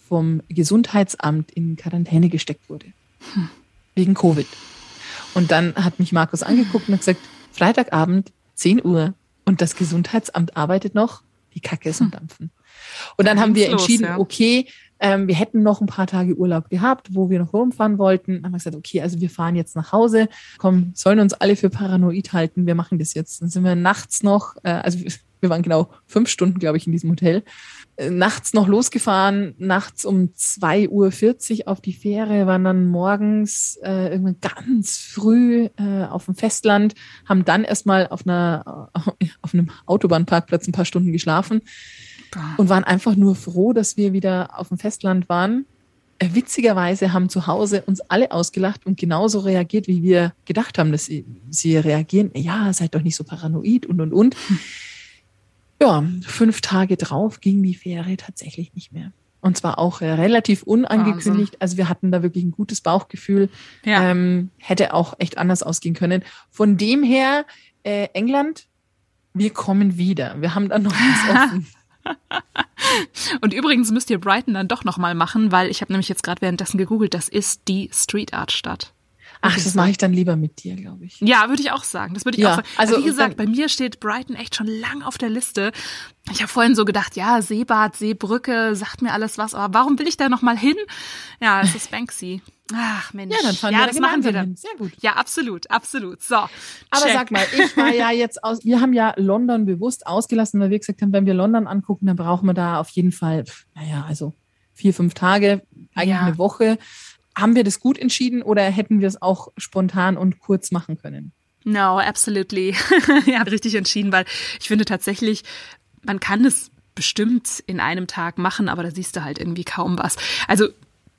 vom Gesundheitsamt in Quarantäne gesteckt wurde. Hm. Wegen Covid. Und dann hat mich Markus angeguckt und hat gesagt, Freitagabend, 10 Uhr und das Gesundheitsamt arbeitet noch, die Kacke ist am hm. Dampfen. Und dann haben wir entschieden, okay, ähm, wir hätten noch ein paar Tage Urlaub gehabt, wo wir noch rumfahren wollten. Dann haben wir gesagt, okay, also wir fahren jetzt nach Hause. Komm, sollen uns alle für paranoid halten. Wir machen das jetzt. Dann sind wir nachts noch, äh, also wir waren genau fünf Stunden, glaube ich, in diesem Hotel. Äh, nachts noch losgefahren, nachts um 2.40 Uhr auf die Fähre, waren dann morgens äh, irgendwann ganz früh äh, auf dem Festland, haben dann erstmal auf einer auf einem Autobahnparkplatz ein paar Stunden geschlafen und waren einfach nur froh, dass wir wieder auf dem Festland waren. Äh, witzigerweise haben zu Hause uns alle ausgelacht und genauso reagiert, wie wir gedacht haben, dass sie, sie reagieren. Ja, seid doch nicht so paranoid und und und. Ja, fünf Tage drauf ging die Fähre tatsächlich nicht mehr. Und zwar auch äh, relativ unangekündigt. Also. also wir hatten da wirklich ein gutes Bauchgefühl. Ja. Ähm, hätte auch echt anders ausgehen können. Von dem her, äh, England, wir kommen wieder. Wir haben da noch was offen. Und übrigens müsst ihr Brighton dann doch nochmal machen, weil ich habe nämlich jetzt gerade währenddessen gegoogelt, das ist die Street Art Stadt. Ach, das mache ich dann lieber mit dir, glaube ich. Ja, würde ich auch sagen. Das würde ich ja, auch sagen. Also wie gesagt, bei mir steht Brighton echt schon lang auf der Liste. Ich habe vorhin so gedacht, ja, Seebad, Seebrücke, sagt mir alles was, aber warum will ich da noch mal hin? Ja, es ist Banksy. Ach Mensch. Ja, dann fahren ja, wir das machen wir dann. Hin. Sehr gut. Ja, absolut, absolut. So. Aber check. sag mal, ich war ja jetzt aus, wir haben ja London bewusst ausgelassen, weil wir gesagt haben, wenn wir London angucken, dann brauchen wir da auf jeden Fall, naja, also vier, fünf Tage, eigentlich ja. eine Woche. Haben wir das gut entschieden oder hätten wir es auch spontan und kurz machen können? No, absolutely. ja, richtig entschieden, weil ich finde tatsächlich, man kann es bestimmt in einem Tag machen, aber da siehst du halt irgendwie kaum was. Also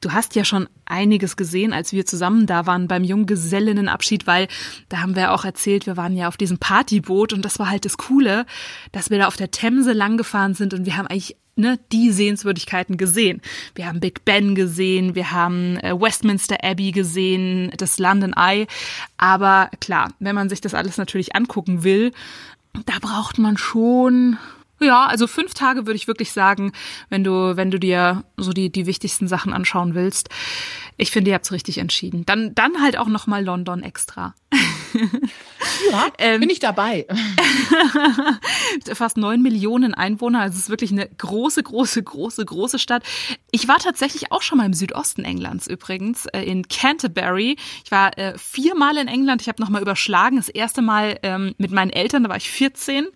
Du hast ja schon einiges gesehen, als wir zusammen da waren beim Junggesellinnenabschied, weil da haben wir auch erzählt, wir waren ja auf diesem Partyboot und das war halt das Coole, dass wir da auf der Themse langgefahren sind und wir haben eigentlich ne, die Sehenswürdigkeiten gesehen. Wir haben Big Ben gesehen, wir haben äh, Westminster Abbey gesehen, das London Eye. Aber klar, wenn man sich das alles natürlich angucken will, da braucht man schon Ja, also fünf Tage würde ich wirklich sagen, wenn du, wenn du dir so die, die wichtigsten Sachen anschauen willst. Ich finde, ihr habt es richtig entschieden. Dann, dann halt auch nochmal London extra. Ja, ähm, bin ich dabei. fast neun Millionen Einwohner, also es ist wirklich eine große, große, große, große Stadt. Ich war tatsächlich auch schon mal im Südosten Englands übrigens, äh, in Canterbury. Ich war äh, viermal in England, ich habe nochmal überschlagen. Das erste Mal ähm, mit meinen Eltern, da war ich 14.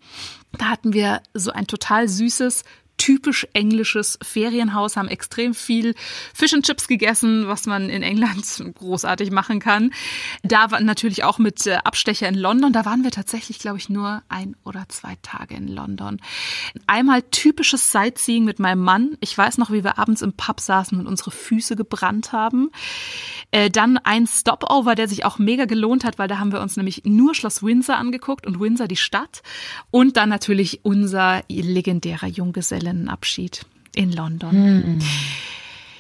Da hatten wir so ein total süßes typisch englisches Ferienhaus, haben extrem viel Fish and Chips gegessen, was man in England großartig machen kann. Da war natürlich auch mit äh, Abstecher in London. Da waren wir tatsächlich, glaube ich, nur ein oder zwei Tage in London. Einmal typisches Sightseeing mit meinem Mann. Ich weiß noch, wie wir abends im Pub saßen und unsere Füße gebrannt haben. Äh, dann ein Stopover, der sich auch mega gelohnt hat, weil da haben wir uns nämlich nur Schloss Windsor angeguckt und Windsor die Stadt. Und dann natürlich unser legendärer Junggeselle Junggesellenabschied in London. Hm.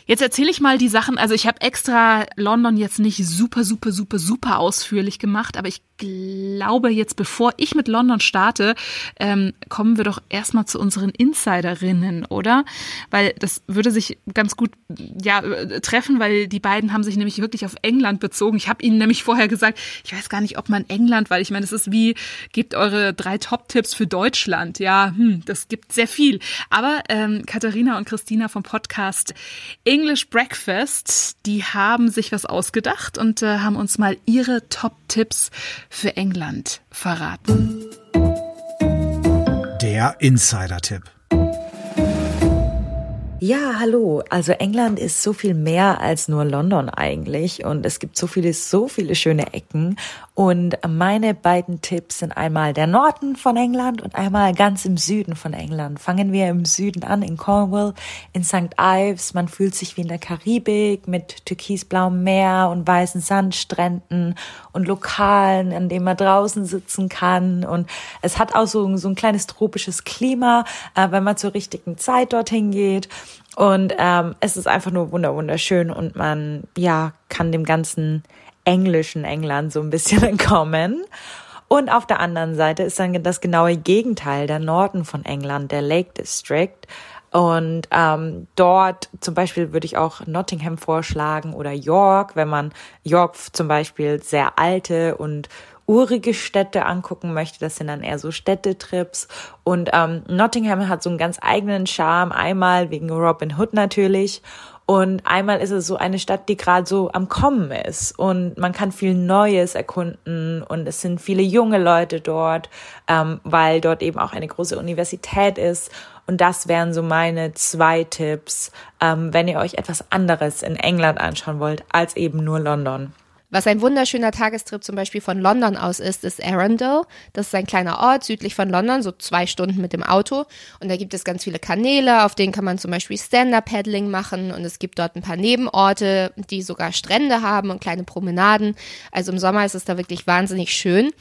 Jetzt erzähle ich mal die Sachen. Also ich habe extra London jetzt nicht super, super, super, super ausführlich gemacht, aber ich glaube jetzt, bevor ich mit London starte, ähm, kommen wir doch erstmal zu unseren Insiderinnen, oder? Weil das würde sich ganz gut ja treffen, weil die beiden haben sich nämlich wirklich auf England bezogen. Ich habe ihnen nämlich vorher gesagt, ich weiß gar nicht, ob man England, weil ich meine, es ist wie, gebt eure drei Top-Tipps für Deutschland. Ja, hm, das gibt sehr viel. Aber ähm, Katharina und Christina vom Podcast English Breakfast, die haben sich was ausgedacht und äh, haben uns mal ihre Top-Tipps für England verraten. Der Insider-Tipp. Ja, hallo. Also England ist so viel mehr als nur London eigentlich und es gibt so viele, so viele schöne Ecken und meine beiden Tipps sind einmal der Norden von England und einmal ganz im Süden von England. Fangen wir im Süden an, in Cornwall, in St. Ives. Man fühlt sich wie in der Karibik mit türkisblauem Meer und weißen Sandstränden und Lokalen, an denen man draußen sitzen kann. Und es hat auch so, so ein kleines tropisches Klima, äh, wenn man zur richtigen Zeit dorthin geht. Und ähm, es ist einfach nur wunderschön und man ja kann dem ganzen englischen England so ein bisschen entkommen. Und auf der anderen Seite ist dann das genaue Gegenteil, der Norden von England, der Lake District. Und ähm, dort zum Beispiel würde ich auch Nottingham vorschlagen oder York, wenn man York zum Beispiel sehr alte und urige Städte angucken möchte. Das sind dann eher so Städtetrips. Und ähm, Nottingham hat so einen ganz eigenen Charme. Einmal wegen Robin Hood natürlich und einmal ist es so eine Stadt, die gerade so am Kommen ist und man kann viel Neues erkunden und es sind viele junge Leute dort, ähm, weil dort eben auch eine große Universität ist. Und das wären so meine zwei Tipps, ähm, wenn ihr euch etwas anderes in England anschauen wollt, als eben nur London. Was ein wunderschöner Tagestrip zum Beispiel von London aus ist, ist Arundel. Das ist ein kleiner Ort südlich von London, so zwei Stunden mit dem Auto. Und da gibt es ganz viele Kanäle, auf denen kann man zum Beispiel Stand-Up-Paddling machen. Und es gibt dort ein paar Nebenorte, die sogar Strände haben und kleine Promenaden. Also im Sommer ist es da wirklich wahnsinnig schön.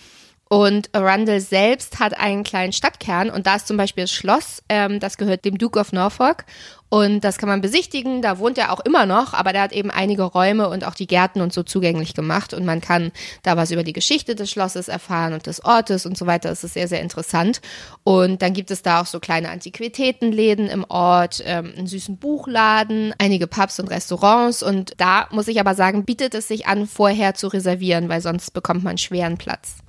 Und Arundel selbst hat einen kleinen Stadtkern und da ist zum Beispiel das Schloss, ähm, das gehört dem Duke of Norfolk und das kann man besichtigen. Da wohnt er auch immer noch, aber der hat eben einige Räume und auch die Gärten und so zugänglich gemacht und man kann da was über die Geschichte des Schlosses erfahren und des Ortes und so weiter. Das ist sehr, sehr interessant. Und dann gibt es da auch so kleine Antiquitätenläden im Ort, ähm, einen süßen Buchladen, einige Pubs und Restaurants und da muss ich aber sagen, bietet es sich an, vorher zu reservieren, weil sonst bekommt man schweren Platz.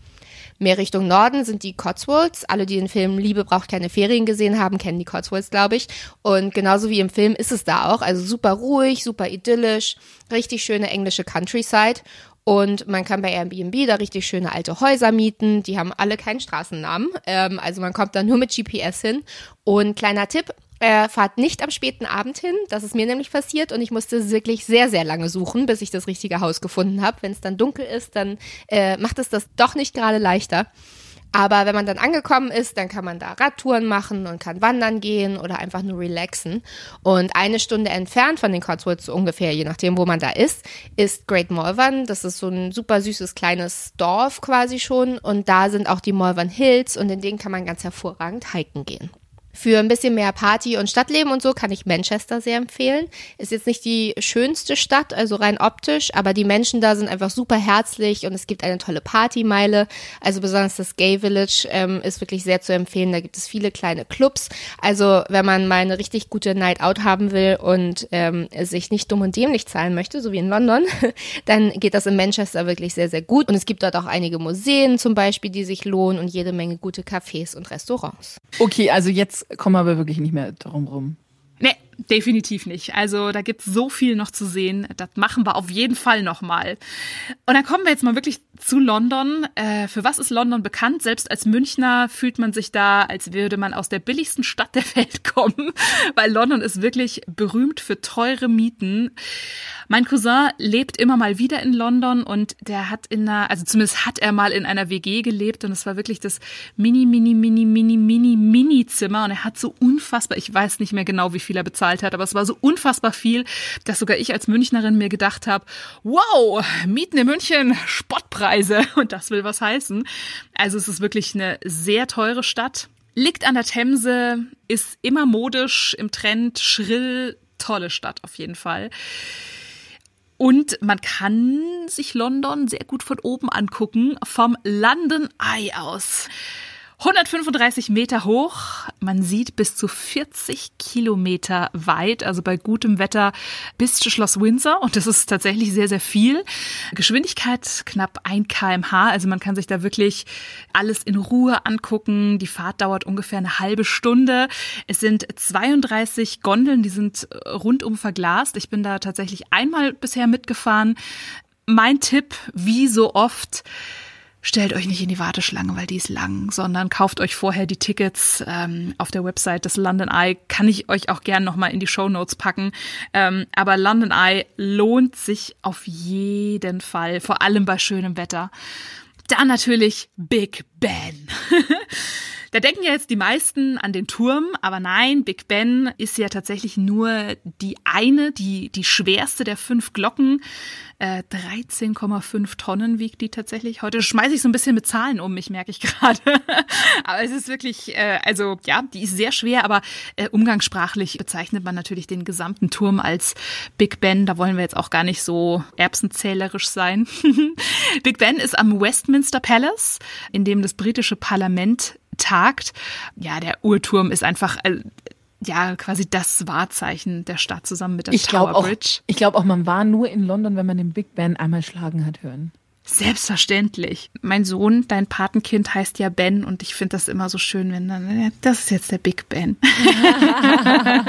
Mehr Richtung Norden sind die Cotswolds. Alle, die den Film Liebe braucht keine Ferien gesehen haben, kennen die Cotswolds, glaube ich. Und genauso wie im Film ist es da auch. Also super ruhig, super idyllisch, richtig schöne englische Countryside. Und man kann bei Airbnb da richtig schöne alte Häuser mieten. Die haben alle keinen Straßennamen. Ähm, also man kommt da nur mit GPS hin. Und kleiner Tipp, äh, fahrt nicht am späten Abend hin. Das ist mir nämlich passiert und ich musste wirklich sehr, sehr lange suchen, bis ich das richtige Haus gefunden habe. Wenn es dann dunkel ist, dann äh, macht es das doch nicht gerade leichter. Aber wenn man dann angekommen ist, dann kann man da Radtouren machen und kann wandern gehen oder einfach nur relaxen. Und eine Stunde entfernt von den Cotswolds, so ungefähr, je nachdem, wo man da ist, ist Great Malvern. Das ist so ein super süßes kleines Dorf quasi schon. Und da sind auch die Malvern Hills und in denen kann man ganz hervorragend hiken gehen. Für ein bisschen mehr Party und Stadtleben und so kann ich Manchester sehr empfehlen. Ist jetzt nicht die schönste Stadt, also rein optisch, aber die Menschen da sind einfach super herzlich und es gibt eine tolle Partymeile. Also besonders das Gay Village ähm, ist wirklich sehr zu empfehlen. Da gibt es viele kleine Clubs. Also wenn man mal eine richtig gute Night Out haben will und ähm, sich nicht dumm und dämlich zahlen möchte, so wie in London, dann geht das in Manchester wirklich sehr, sehr gut. Und es gibt dort auch einige Museen zum Beispiel, die sich lohnen und jede Menge gute Cafés und Restaurants. Okay, also jetzt kommen wir aber wirklich nicht mehr drum rum. Nee, definitiv nicht. Also da gibt's so viel noch zu sehen. Das machen wir auf jeden Fall nochmal. Und dann kommen wir jetzt mal wirklich zu London. Äh, für was ist London bekannt? Selbst als Münchner fühlt man sich da, als würde man aus der billigsten Stadt der Welt kommen, weil London ist wirklich berühmt für teure Mieten. Mein Cousin lebt immer mal wieder in London und der hat in einer, also zumindest hat er mal in einer WG gelebt und es war wirklich das mini, mini, mini, mini, mini, mini Zimmer und er hat so unfassbar, ich weiß nicht mehr genau, wie viel er bezahlt hat, aber es war so unfassbar viel, dass sogar ich als Münchnerin mir gedacht habe, wow, Mieten in München, Spottpreise und das will was heißen. Also es ist wirklich eine sehr teure Stadt. Liegt an der Themse, ist immer modisch, im Trend, schrill, tolle Stadt auf jeden Fall. Und man kann sich London sehr gut von oben angucken, vom London Eye aus. 135 Meter hoch. Man sieht bis zu 40 Kilometer weit, also bei gutem Wetter bis zu Schloss Windsor. Und das ist tatsächlich sehr, sehr viel. Geschwindigkeit knapp 1 kmh. Also man kann sich da wirklich alles in Ruhe angucken. Die Fahrt dauert ungefähr eine halbe Stunde. Es sind 32 Gondeln, die sind rundum verglast. Ich bin da tatsächlich einmal bisher mitgefahren. Mein Tipp, wie so oft, stellt euch nicht in die Warteschlange, weil die ist lang, sondern kauft euch vorher die Tickets ähm, auf der Website des London Eye. Kann ich euch auch gern nochmal in die Show Notes packen. Ähm, aber London Eye lohnt sich auf jeden Fall, vor allem bei schönem Wetter. Dann natürlich Big Ben. Da denken ja jetzt die meisten an den Turm, aber nein, Big Ben ist ja tatsächlich nur die eine, die, die schwerste der fünf Glocken. Äh, 13,5 Tonnen wiegt die tatsächlich. Heute schmeiße ich so ein bisschen mit Zahlen um mich, merke ich gerade. aber es ist wirklich, äh, also ja, die ist sehr schwer, aber äh, umgangssprachlich bezeichnet man natürlich den gesamten Turm als Big Ben. Da wollen wir jetzt auch gar nicht so erbsenzählerisch sein. Big Ben ist am Westminster Palace, in dem das britische Parlament tagt. Ja, der Uhrturm ist einfach äh, ja quasi das Wahrzeichen der Stadt zusammen mit der ich Tower Bridge. Auch, ich glaube auch, man war nur in London, wenn man den Big Ben einmal schlagen hat hören. Selbstverständlich. Mein Sohn, dein Patenkind heißt ja Ben und ich finde das immer so schön, wenn dann, das ist jetzt der Big Ben.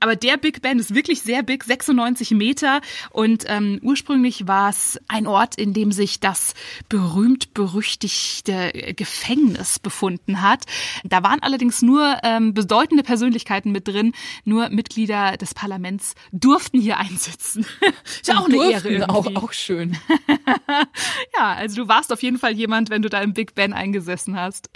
Aber der Big Ben ist wirklich sehr big, 96 Meter und ähm, ursprünglich war es ein Ort, in dem sich das berühmt-berüchtigte Gefängnis befunden hat. Da waren allerdings nur ähm, bedeutende Persönlichkeiten mit drin, nur Mitglieder des Parlaments durften hier einsitzen. ist ja auch eine Ehre. Irgendwie. Auch, auch schön. ja, also du warst auf jeden Fall jemand, wenn du da im Big Ben eingesessen hast.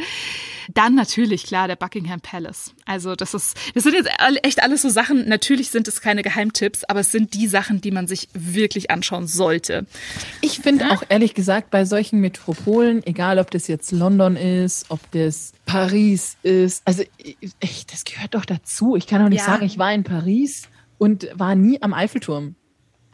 Dann natürlich, klar, der Buckingham Palace. Also das ist, das sind jetzt echt alles so Sachen. Natürlich sind es keine Geheimtipps, aber es sind die Sachen, die man sich wirklich anschauen sollte. Ich finde auch ehrlich gesagt bei solchen Metropolen, egal ob das jetzt London ist, ob das Paris ist, also echt, das gehört doch dazu. Ich kann auch nicht ja. sagen, ich war in Paris und war nie am Eiffelturm.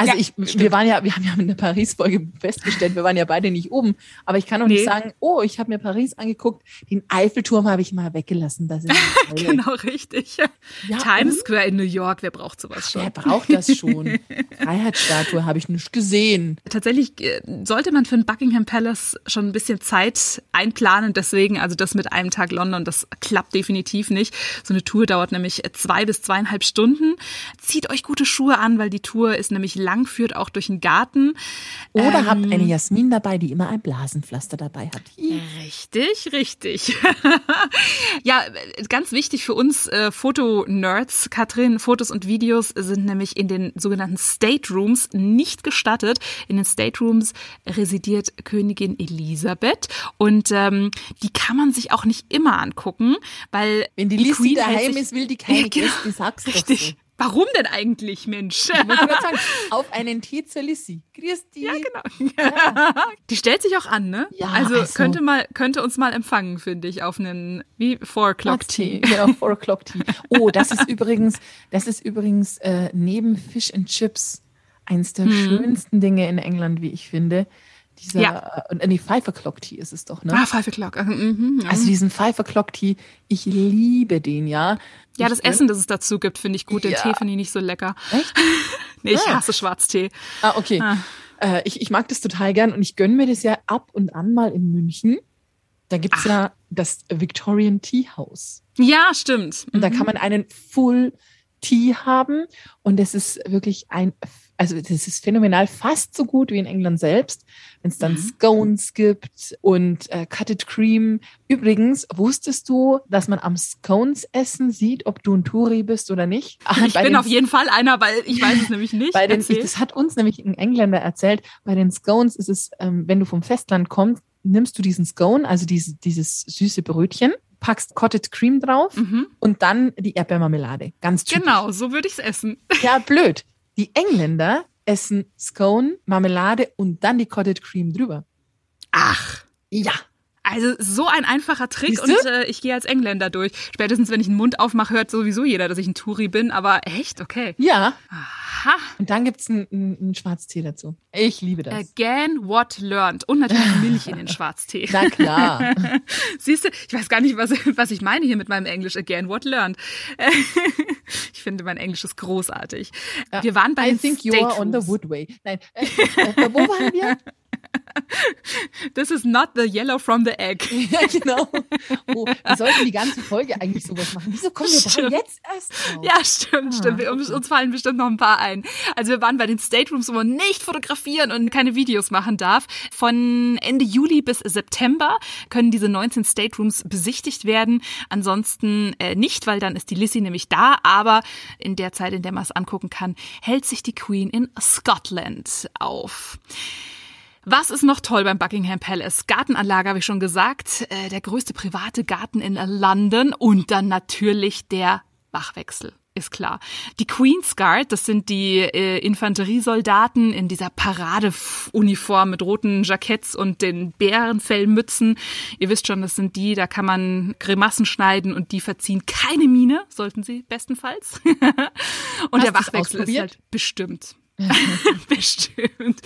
Also ja, ich, stimmt. wir waren ja, wir haben ja mit einer Paris-Folge festgestellt, wir waren ja beide nicht oben. Aber ich kann auch nee. nicht sagen, oh, ich habe mir Paris angeguckt, den Eiffelturm habe ich mal weggelassen. Das ist genau richtig. Ja, Times Square in New York, wer braucht sowas schon? Wer braucht das schon? Freiheitsstatue habe ich nicht gesehen. Tatsächlich äh, sollte man für den Buckingham Palace schon ein bisschen Zeit einplanen. Deswegen, also das mit einem Tag London, das klappt definitiv nicht. So eine Tour dauert nämlich zwei bis zweieinhalb Stunden. Zieht euch gute Schuhe an, weil die Tour ist nämlich lang führt, auch durch den Garten. Oder ähm, habt eine Jasmin dabei, die immer ein Blasenpflaster dabei hat. Richtig, richtig. ja, ganz wichtig für uns äh, Fotonerds, Katrin, Fotos und Videos sind nämlich in den sogenannten State Rooms nicht gestattet. In den State Rooms residiert Königin Elisabeth und ähm, die kann man sich auch nicht immer angucken, weil wenn die, die Queen daheim ist, will die keine genau, Gäste, sag's richtig. Warum denn eigentlich, Mensch? Ich sagen, auf einen Tee zur Lissy. Grüß. Ja, genau. Ja. Die stellt sich auch an, ne? Ja, also, also. könnte mal könnte uns mal empfangen, finde ich, auf einen wie Four O'clock Tea. Genau, Four O'clock Tea. Oh, das ist übrigens, das ist übrigens äh, neben Fish and Chips eins der Hm. schönsten Dinge in England, wie ich finde. Dieser, Ja. äh, nee, Five O'Clock Tea ist es doch, ne? Ah, Five O'clock. Ah, Mhm, ja. Also diesen Five O'Clock Tea, ich liebe den, ja. ja, Ich das Essen, das es dazu gibt, finde ich gut. Den Ja. Tee finde ich nicht so lecker. Echt? Nee, ich Ah. hasse Schwarztee. Ah, okay. Ah. Äh, ich, ich mag das total gern und ich gönne mir das ja ab und an mal in München. Da gibt's ja das Victorian Tea House. Ja, stimmt. Und da Mhm. kann man einen Full Tea haben und das ist wirklich ein, also das ist phänomenal, fast so gut wie in England selbst, wenn es dann Mhm. Scones gibt und äh, Cutted Cream. Übrigens, wusstest du, dass man am Scones essen sieht, ob du ein Touri bist oder nicht? Ah, Ich bin den- auf jeden Fall einer, weil ich weiß es nämlich nicht. bei den, das hat uns nämlich ein Engländer erzählt, bei den Scones ist es, ähm, wenn du vom Festland kommst, nimmst du diesen Scone, also diese, dieses süße Brötchen, packst Cottage Cream drauf Mhm. und dann die Erdbeermarmelade. Ganz typisch. Genau, so würde ich es essen. Ja, blöd. Die Engländer essen Scone, Marmelade und dann die Cottage Cream drüber. Ach. Ja. Also so ein einfacher Trick Siehst du? und äh, ich gehe als Engländer durch. Spätestens, wenn ich den Mund aufmache, hört sowieso jeder, dass ich ein Touri bin. Aber echt? Okay. Ja. Aha. Und dann gibt's einen, einen, einen Schwarztee dazu. Ich liebe das. Again what learned. Und natürlich Milch in den Schwarztee. Na klar. Siehst du, ich weiß gar nicht, was, was ich meine hier mit meinem Englisch. Again what learned. Ich finde, mein Englisch ist großartig. Wir waren bei I think you are on the. Woodway. Nein, äh, äh, wo waren wir? This is not the yellow from the egg. Ja, genau. Oh, wir sollten die ganze Folge eigentlich sowas machen. Wieso kommen wir Stimmt. da jetzt erst drauf? Ja, stimmt, stimmt. Wir, Ah, okay. uns, uns fallen bestimmt noch ein paar ein. Also wir waren bei den Staterooms, wo man nicht fotografieren und keine Videos machen darf. Von Ende Juli bis September können diese 19 Staterooms besichtigt werden. Ansonsten äh, nicht, weil dann ist die Lissy nämlich da. Aber in der Zeit, in der man es angucken kann, hält sich die Queen in Scotland auf. Was ist noch toll beim Buckingham Palace? Gartenanlage habe ich schon gesagt, äh, der größte private Garten in London und dann natürlich der Wachwechsel. Ist klar. Die Queen's Guard, das sind die äh, Infanteriesoldaten in dieser Paradeuniform mit roten Jacketts und den Bärenfellmützen. Ihr wisst schon, das sind die, da kann man Grimassen schneiden und die verziehen keine Miene, sollten sie bestenfalls. und Hast der Wachwechsel ist halt bestimmt. Bestimmt.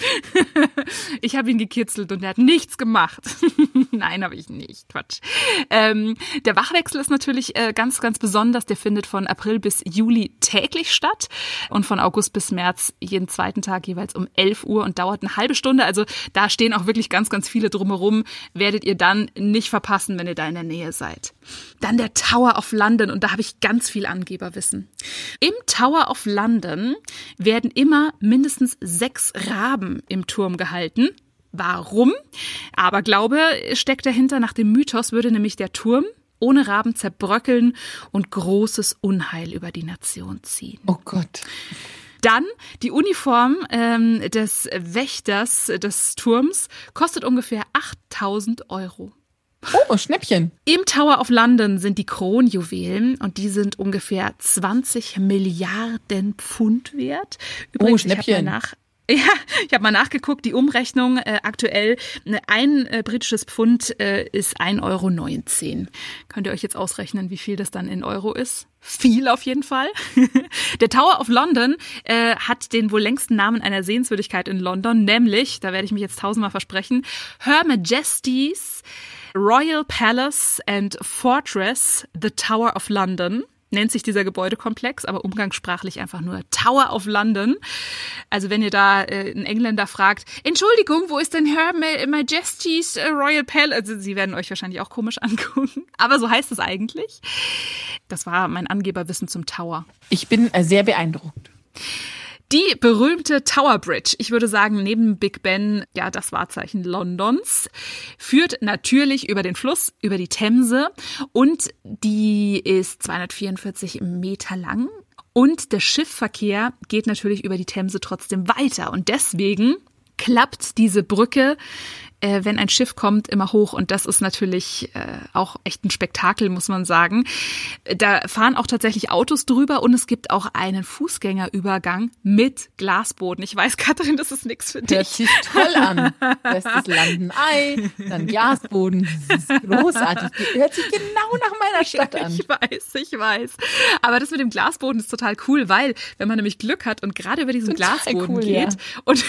Ich habe ihn gekitzelt und er hat nichts gemacht. Nein, habe ich nicht. Quatsch. Ähm, der Wachwechsel ist natürlich äh, ganz, ganz besonders. Der findet von April bis Juli täglich statt und von August bis März jeden zweiten Tag jeweils um 11 Uhr und dauert eine halbe Stunde. Also da stehen auch wirklich ganz, ganz viele drumherum. Werdet ihr dann nicht verpassen, wenn ihr da in der Nähe seid. Dann der Tower of London und da habe ich ganz viel Angeberwissen. Im Tower of London werden immer mindestens sechs Raben im Turm gehalten. Warum? Aber Glaube steckt dahinter. Nach dem Mythos würde nämlich der Turm ohne Raben zerbröckeln und großes Unheil über die Nation ziehen. Oh Gott. Dann die Uniform ähm, des Wächters des Turms kostet ungefähr 8000 Euro. Oh, Schnäppchen. Im Tower of London sind die Kronjuwelen und die sind ungefähr 20 Milliarden Pfund wert. Oh, ich habe Schnäppchen. ja, ich habe mal nachgeguckt, die Umrechnung äh, aktuell, ne, ein äh, britisches Pfund äh, ist 1,19 Euro. Könnt ihr euch jetzt ausrechnen, wie viel das dann in Euro ist? Viel auf jeden Fall. Der Tower of London äh, hat den wohl längsten Namen einer Sehenswürdigkeit in London, nämlich, da werde ich mich jetzt tausendmal versprechen, Her Majesty's Royal Palace and Fortress, the Tower of London nennt sich dieser Gebäudekomplex, aber umgangssprachlich einfach nur Tower of London. Also wenn ihr da äh, einen Engländer fragt, Entschuldigung, wo ist denn Her Ma- Majesty's äh, Royal Palace? Also sie werden euch wahrscheinlich auch komisch angucken, aber so heißt es eigentlich. Das war mein Angeberwissen zum Tower. Ich bin äh, sehr beeindruckt. Die berühmte Tower Bridge, ich würde sagen, neben Big Ben, ja, das Wahrzeichen Londons, führt natürlich über den Fluss, über die Themse und die ist 244 Meter lang. Und der Schiffverkehr geht natürlich über die Themse trotzdem weiter. Und deswegen klappt diese Brücke äh, wenn ein Schiff kommt, immer hoch. Und das ist natürlich äh, auch echt ein Spektakel, muss man sagen. Da fahren auch tatsächlich Autos drüber und es gibt auch einen Fußgängerübergang mit Glasboden. Ich weiß, Katrin, das ist nichts für dich. Hört sich toll an. Bestes Landen Ei, dann Glasboden. Das ist großartig. Hört sich genau nach meiner Stadt an. Ich weiß, ich weiß. Aber das mit dem Glasboden ist total cool, weil wenn man nämlich Glück hat und gerade über diesen total Glasboden cool, geht ja. und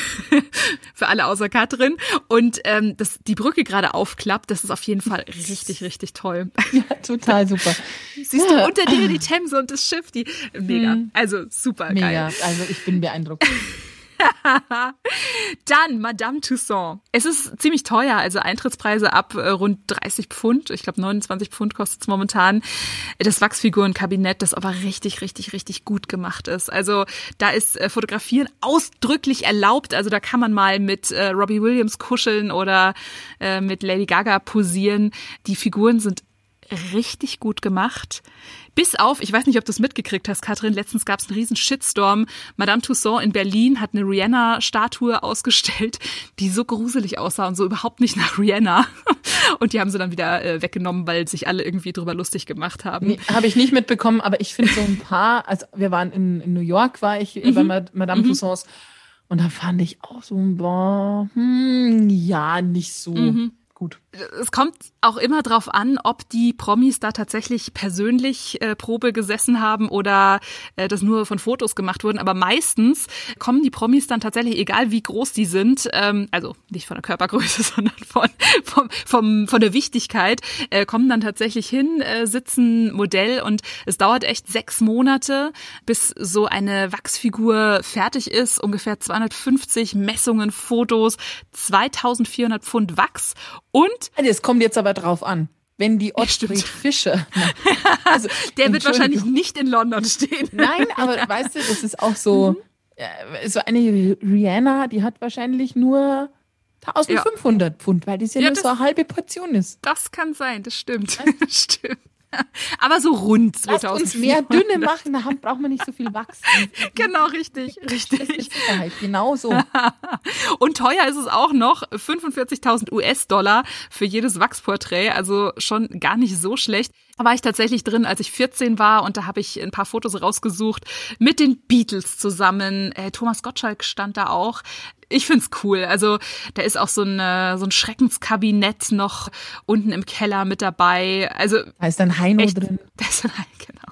für alle außer Katrin und ähm, das, die Brücke gerade aufklappt, das ist auf jeden Fall richtig, richtig toll. Ja, total super. Siehst du unter dir die Themse und das Schiff, die mega. Hm. Also super mega. geil. Also ich bin beeindruckt. Dann Madame Toussaint. Es ist ziemlich teuer, also Eintrittspreise ab äh, rund 30 Pfund. Ich glaube 29 Pfund kostet es momentan. Das Wachsfigurenkabinett, das aber richtig, richtig, richtig gut gemacht ist. Also da ist äh, Fotografieren ausdrücklich erlaubt. Also da kann man mal mit äh, Robbie Williams kuscheln oder mit Lady Gaga posieren. Die Figuren sind richtig gut gemacht. Bis auf, ich weiß nicht, ob du es mitgekriegt hast, Katrin, letztens gab es einen riesen Shitstorm. Madame Toussaint in Berlin hat eine Rihanna-Statue ausgestellt, die so gruselig aussah und so überhaupt nicht nach Rihanna. Und die haben sie dann wieder äh, weggenommen, weil sich alle irgendwie drüber lustig gemacht haben. Nee, Habe ich nicht mitbekommen, aber ich finde so ein paar, also wir waren in, in New York, war ich mhm. bei Madame mhm. Tussauds und da fand ich auch so, boah, hm, ja, nicht so. Mhm gut. Es kommt auch immer drauf an, ob die Promis da tatsächlich persönlich äh, Probe gesessen haben oder äh, das nur von Fotos gemacht wurden. Aber meistens kommen die Promis dann tatsächlich, egal wie groß die sind, ähm, also nicht von der Körpergröße, sondern von, vom, vom, von der Wichtigkeit, äh, kommen dann tatsächlich hin, äh, sitzen Modell und es dauert echt sechs Monate, bis so eine Wachsfigur fertig ist. Ungefähr 250 Messungen, Fotos, 2400 Pfund Wachs und. Es kommt jetzt aber drauf an. Wenn die Ottfried Fischer. Also, der wird wahrscheinlich nicht in London stehen. Nein, aber weißt du, das ist auch so. Mhm. Äh, so eine Rihanna, die hat wahrscheinlich nur 1500 ja. Pfund, weil das ja, ja nur so eine halbe Portion ist. Das kann sein, das stimmt. Das stimmt. Aber so rund 2000. Lasst uns mehr dünne machen, da braucht man nicht so viel Wachs. genau, richtig, richtig. Genau so. Und teuer ist es auch noch, 45.000 US-Dollar für jedes Wachsporträt, also schon gar nicht so schlecht. Da war ich tatsächlich drin, als ich 14 war und da habe ich ein paar Fotos rausgesucht mit den Beatles zusammen. Äh, Thomas Gottschalk stand da auch ich find's cool. Also da ist auch so, eine, so ein Schreckenskabinett noch unten im Keller mit dabei. Also da ist ein Heino echt, drin. Da ist ein Heino, genau.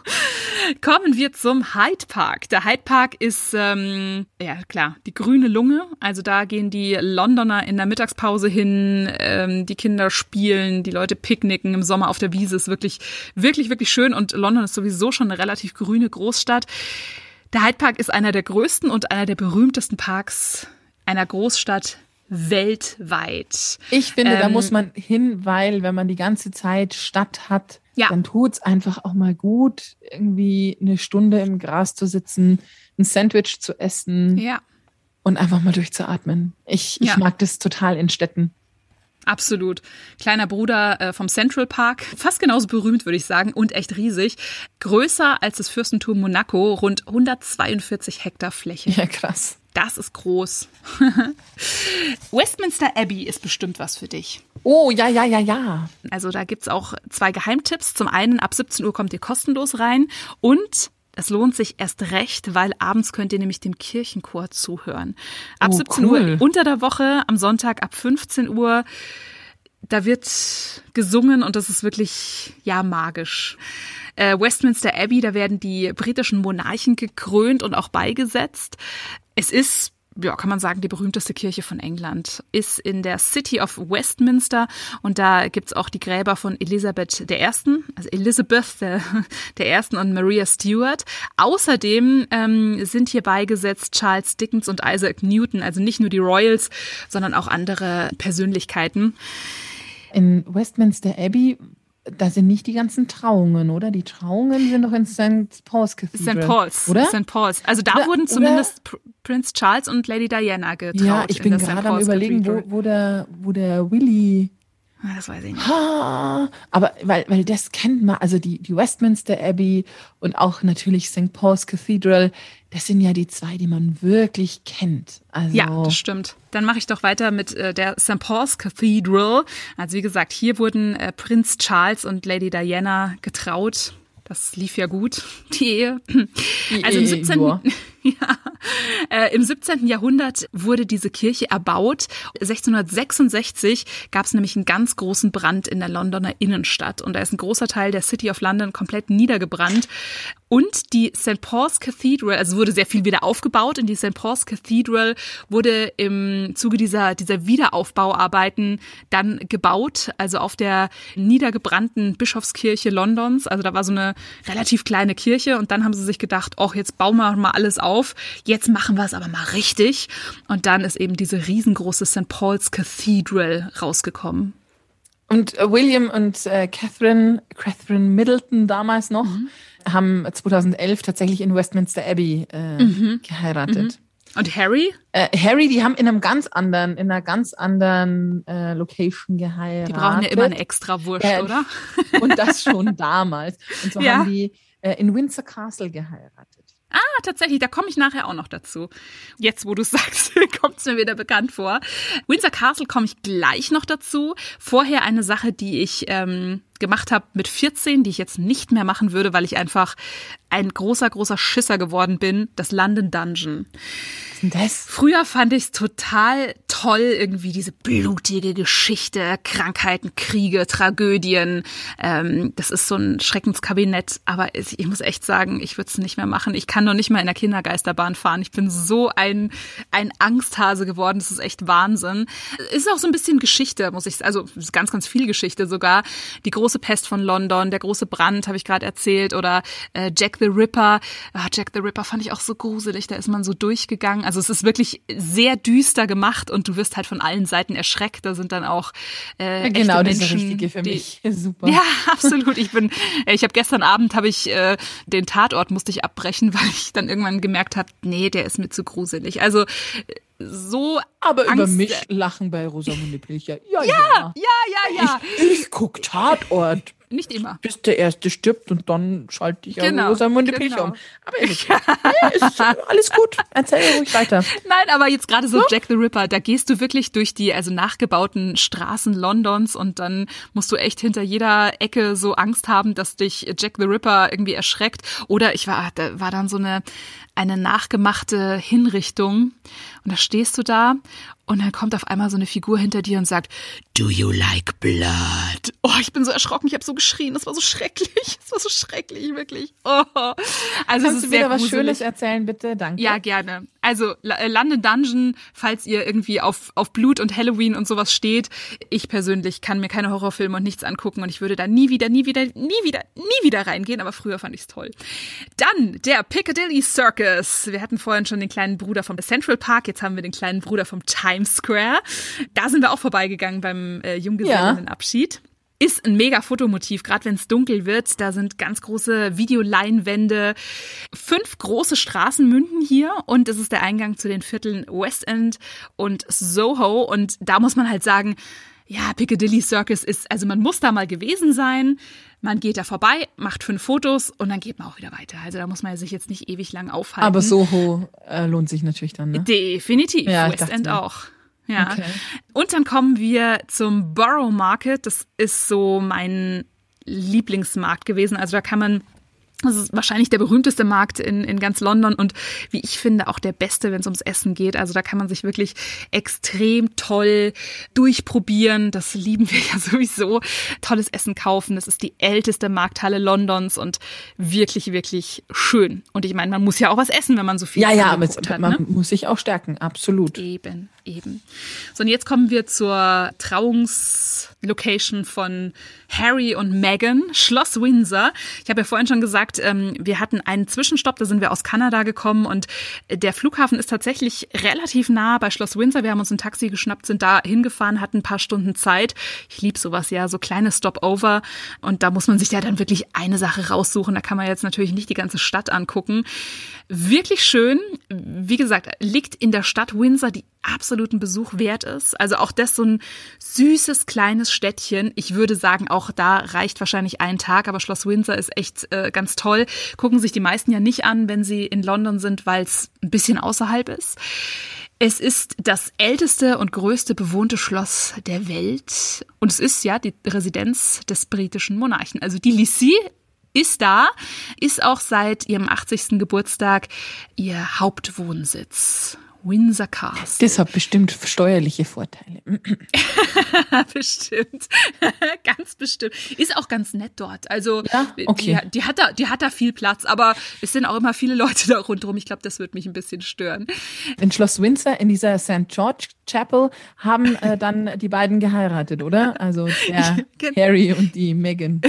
Kommen wir zum Hyde Park. Der Hyde Park ist ähm, ja klar die grüne Lunge. Also da gehen die Londoner in der Mittagspause hin, ähm, die Kinder spielen, die Leute picknicken im Sommer auf der Wiese. Ist wirklich wirklich wirklich schön und London ist sowieso schon eine relativ grüne Großstadt. Der Hyde Park ist einer der größten und einer der berühmtesten Parks einer Großstadt weltweit. Ich finde, ähm, da muss man hin, weil wenn man die ganze Zeit Stadt hat, ja. dann tut's einfach auch mal gut, irgendwie eine Stunde im Gras zu sitzen, ein Sandwich zu essen ja. und einfach mal durchzuatmen. Ich, ich ja. mag das total in Städten. Absolut. Kleiner Bruder äh, vom Central Park, fast genauso berühmt, würde ich sagen, und echt riesig. Größer als das Fürstentum Monaco, rund 142 Hektar Fläche. Ja, krass. Das ist groß. Westminster Abbey ist bestimmt was für dich. Oh, ja, ja, ja, ja. Also da gibt's auch zwei Geheimtipps. Zum einen, ab 17 Uhr kommt ihr kostenlos rein und es lohnt sich erst recht, weil abends könnt ihr nämlich dem Kirchenchor zuhören. Ab oh, 17 cool. Uhr unter der Woche, am Sonntag ab 15 Uhr. Da wird gesungen und das ist wirklich, ja, magisch. Äh, Westminster Abbey, da werden die britischen Monarchen gekrönt und auch beigesetzt. Es ist ja, kann man sagen, die berühmteste Kirche von England ist in der City of Westminster und da gibt's auch die Gräber von Elisabeth I., also Elizabeth der, der und Maria Stuart. Außerdem ähm, sind hier beigesetzt Charles Dickens und Isaac Newton, also nicht nur die Royals, sondern auch andere Persönlichkeiten. In Westminster Abbey da sind nicht die ganzen Trauungen, oder? Die Trauungen sind doch in St. Paul's Cathedral. St. Paul's, oder? St. Paul's. Also da oder, wurden zumindest Prince Charles und Lady Diana getraut. Ja, ich bin gerade am überlegen, wo, wo, der, wo der Willy Das weiß ich nicht. Aber weil, weil das kennt man, also die, die Westminster Abbey und auch natürlich St. Paul's Cathedral, das sind ja die zwei, die man wirklich kennt. Also ja, das stimmt. Dann mache ich doch weiter mit äh, der St. Paul's Cathedral. Also wie gesagt, hier wurden äh, Prinz Charles und Lady Diana getraut. Das lief ja gut, die Ehe. Also im 17. Ja, äh, Im 17. Jahrhundert wurde diese Kirche erbaut. 1666 gab es nämlich einen ganz großen Brand in der Londoner Innenstadt und da ist ein großer Teil der City of London komplett niedergebrannt. Und die St. Paul's Cathedral, also wurde sehr viel wieder aufgebaut. In die St. Paul's Cathedral wurde im Zuge dieser, dieser Wiederaufbauarbeiten dann gebaut, also auf der niedergebrannten Bischofskirche Londons. Also da war so eine relativ kleine Kirche und dann haben sie sich gedacht, ach, jetzt bauen wir mal alles auf. Jetzt machen wir es aber mal richtig. Und dann ist eben diese riesengroße St. Paul's Cathedral rausgekommen. Und äh, William und äh, Catherine, Catherine Middleton damals noch, mhm. haben 2011 tatsächlich in Westminster Abbey äh, mhm. geheiratet. Mhm. Und Harry? Äh, Harry, die haben in einem ganz anderen, in einer ganz anderen äh, Location geheiratet. Die brauchen ja immer eine extra Wurst, äh, oder? Und das schon damals. Und so ja. haben die in Windsor Castle geheiratet. Ah, tatsächlich, da komme ich nachher auch noch dazu. Jetzt, wo du sagst, kommt es mir wieder bekannt vor. Windsor Castle komme ich gleich noch dazu. Vorher eine Sache, die ich ähm, gemacht habe mit 14, die ich jetzt nicht mehr machen würde, weil ich einfach ein großer, großer Schisser geworden bin, das London Dungeon. Was denn das? Früher fand ich es total toll, irgendwie diese blutige Geschichte, Krankheiten, Kriege, Tragödien. Ähm, das ist so ein Schreckenskabinett, aber ich muss echt sagen, ich würde es nicht mehr machen. Ich kann noch nicht mal in der Kindergeisterbahn fahren. Ich bin so ein, ein Angsthase geworden, das ist echt Wahnsinn. Ist auch so ein bisschen Geschichte, muss ich, also ganz, ganz viel Geschichte sogar. Die große Pest von London, der große Brand, habe ich gerade erzählt, oder äh, Jack the Ripper. Ah, Jack the Ripper fand ich auch so gruselig, da ist man so durchgegangen. Also es ist wirklich sehr düster gemacht und du wirst halt von allen Seiten erschreckt. Da sind dann auch äh, genau echte das ist richtige für die, mich. Super. Ja, absolut. Ich bin, ich habe gestern Abend habe ich äh, den Tatort musste ich abbrechen, weil ich dann irgendwann gemerkt habe, nee, der ist mir zu gruselig. Also so aber Angst über mich lachen bei Rosamunde Pilcher. Ja, ja, ja, ja, ja. Ich, ich guck Tatort. Nicht immer. Bis der Erste stirbt und dann schalte ich genau, Rosamunde genau. Pilcher um. Aber ist, ja, ist alles gut. Erzähl ruhig weiter. Nein, aber jetzt gerade so, so Jack the Ripper, da gehst du wirklich durch die also nachgebauten Straßen Londons und dann musst du echt hinter jeder Ecke so Angst haben, dass dich Jack the Ripper irgendwie erschreckt. Oder ich war, da war dann so eine eine nachgemachte Hinrichtung und da stehst du da und dann kommt auf einmal so eine Figur hinter dir und sagt, Do you like blood? Oh, ich bin so erschrocken, ich habe so geschrien, das war so schrecklich, das war so schrecklich, wirklich. Oh. Also Kannst du wieder was Schönes erzählen, bitte? Danke. Ja, gerne. Also äh, London Dungeon, falls ihr irgendwie auf, auf Blut und Halloween und sowas steht. Ich persönlich kann mir keine Horrorfilme und nichts angucken und ich würde da nie wieder, nie wieder, nie wieder, nie wieder reingehen, aber früher fand ich's toll. Dann der Piccadilly Circus. Wir hatten vorhin schon den kleinen Bruder vom Central Park, jetzt haben wir den kleinen Bruder vom Times Square. Da sind wir auch vorbeigegangen beim äh, Junggesellenabschied. Ja ist ein mega Fotomotiv, gerade wenn es dunkel wird. Da sind ganz große Videoleinwände. Fünf große Straßen münden hier und es ist der Eingang zu den Vierteln West End und Soho. Und da muss man halt sagen, ja, Piccadilly Circus ist, also man muss da mal gewesen sein. Man geht da vorbei, macht fünf Fotos und dann geht man auch wieder weiter. Also da muss man sich jetzt nicht ewig lang aufhalten. Aber Soho äh, lohnt sich natürlich dann, ne? Definitiv. Ja, West End auch. Ja. Okay. Und dann kommen wir zum Borough Market. Das ist so mein Lieblingsmarkt gewesen. Also da kann man das ist wahrscheinlich der berühmteste Markt in, in ganz London und wie ich finde auch der beste, wenn es ums Essen geht. Also da kann man sich wirklich extrem toll durchprobieren. Das lieben wir ja sowieso. Tolles Essen kaufen. Das ist die älteste Markthalle Londons und wirklich, wirklich schön. Und ich meine, man muss ja auch was essen, wenn man so viel Ja, ja, aber man ne? muss sich auch stärken. Absolut. Eben, eben. So, und jetzt kommen wir zur Trauungslocation von Harry und Meghan, Schloss Windsor. Ich habe ja vorhin schon gesagt, ähm, wir hatten einen Zwischenstopp, da sind wir aus Kanada gekommen und der Flughafen ist tatsächlich relativ nah bei Schloss Windsor. Wir haben uns ein Taxi geschnappt, sind da hingefahren, hatten ein paar Stunden Zeit. Ich liebe sowas ja, so kleine Stopover und da muss man sich ja dann wirklich eine Sache raussuchen. Da kann man jetzt natürlich nicht die ganze Stadt angucken. Wirklich schön. Wie gesagt, liegt in der Stadt Windsor, die absoluten Besuch wert ist. Also auch das so ein süßes kleines Städtchen. Ich würde sagen, auch da reicht wahrscheinlich ein Tag, aber Schloss Windsor ist echt äh, ganz toll. Gucken sich die meisten ja nicht an, wenn sie in London sind, weil es ein bisschen außerhalb ist. Es ist das älteste und größte bewohnte Schloss der Welt. Und es ist ja die Residenz des britischen Monarchen. Also die Lissy ist da, ist auch seit ihrem 80. Geburtstag ihr Hauptwohnsitz. Windsor Castle. Das hat bestimmt steuerliche Vorteile. bestimmt. ganz bestimmt. Ist auch ganz nett dort. Also ja? okay. die, die, hat da, die hat da viel Platz, aber es sind auch immer viele Leute da rundherum. Ich glaube, das wird mich ein bisschen stören. In Schloss Windsor, in dieser St. George Chapel, haben äh, dann die beiden geheiratet, oder? Also der genau. Harry und die Meghan.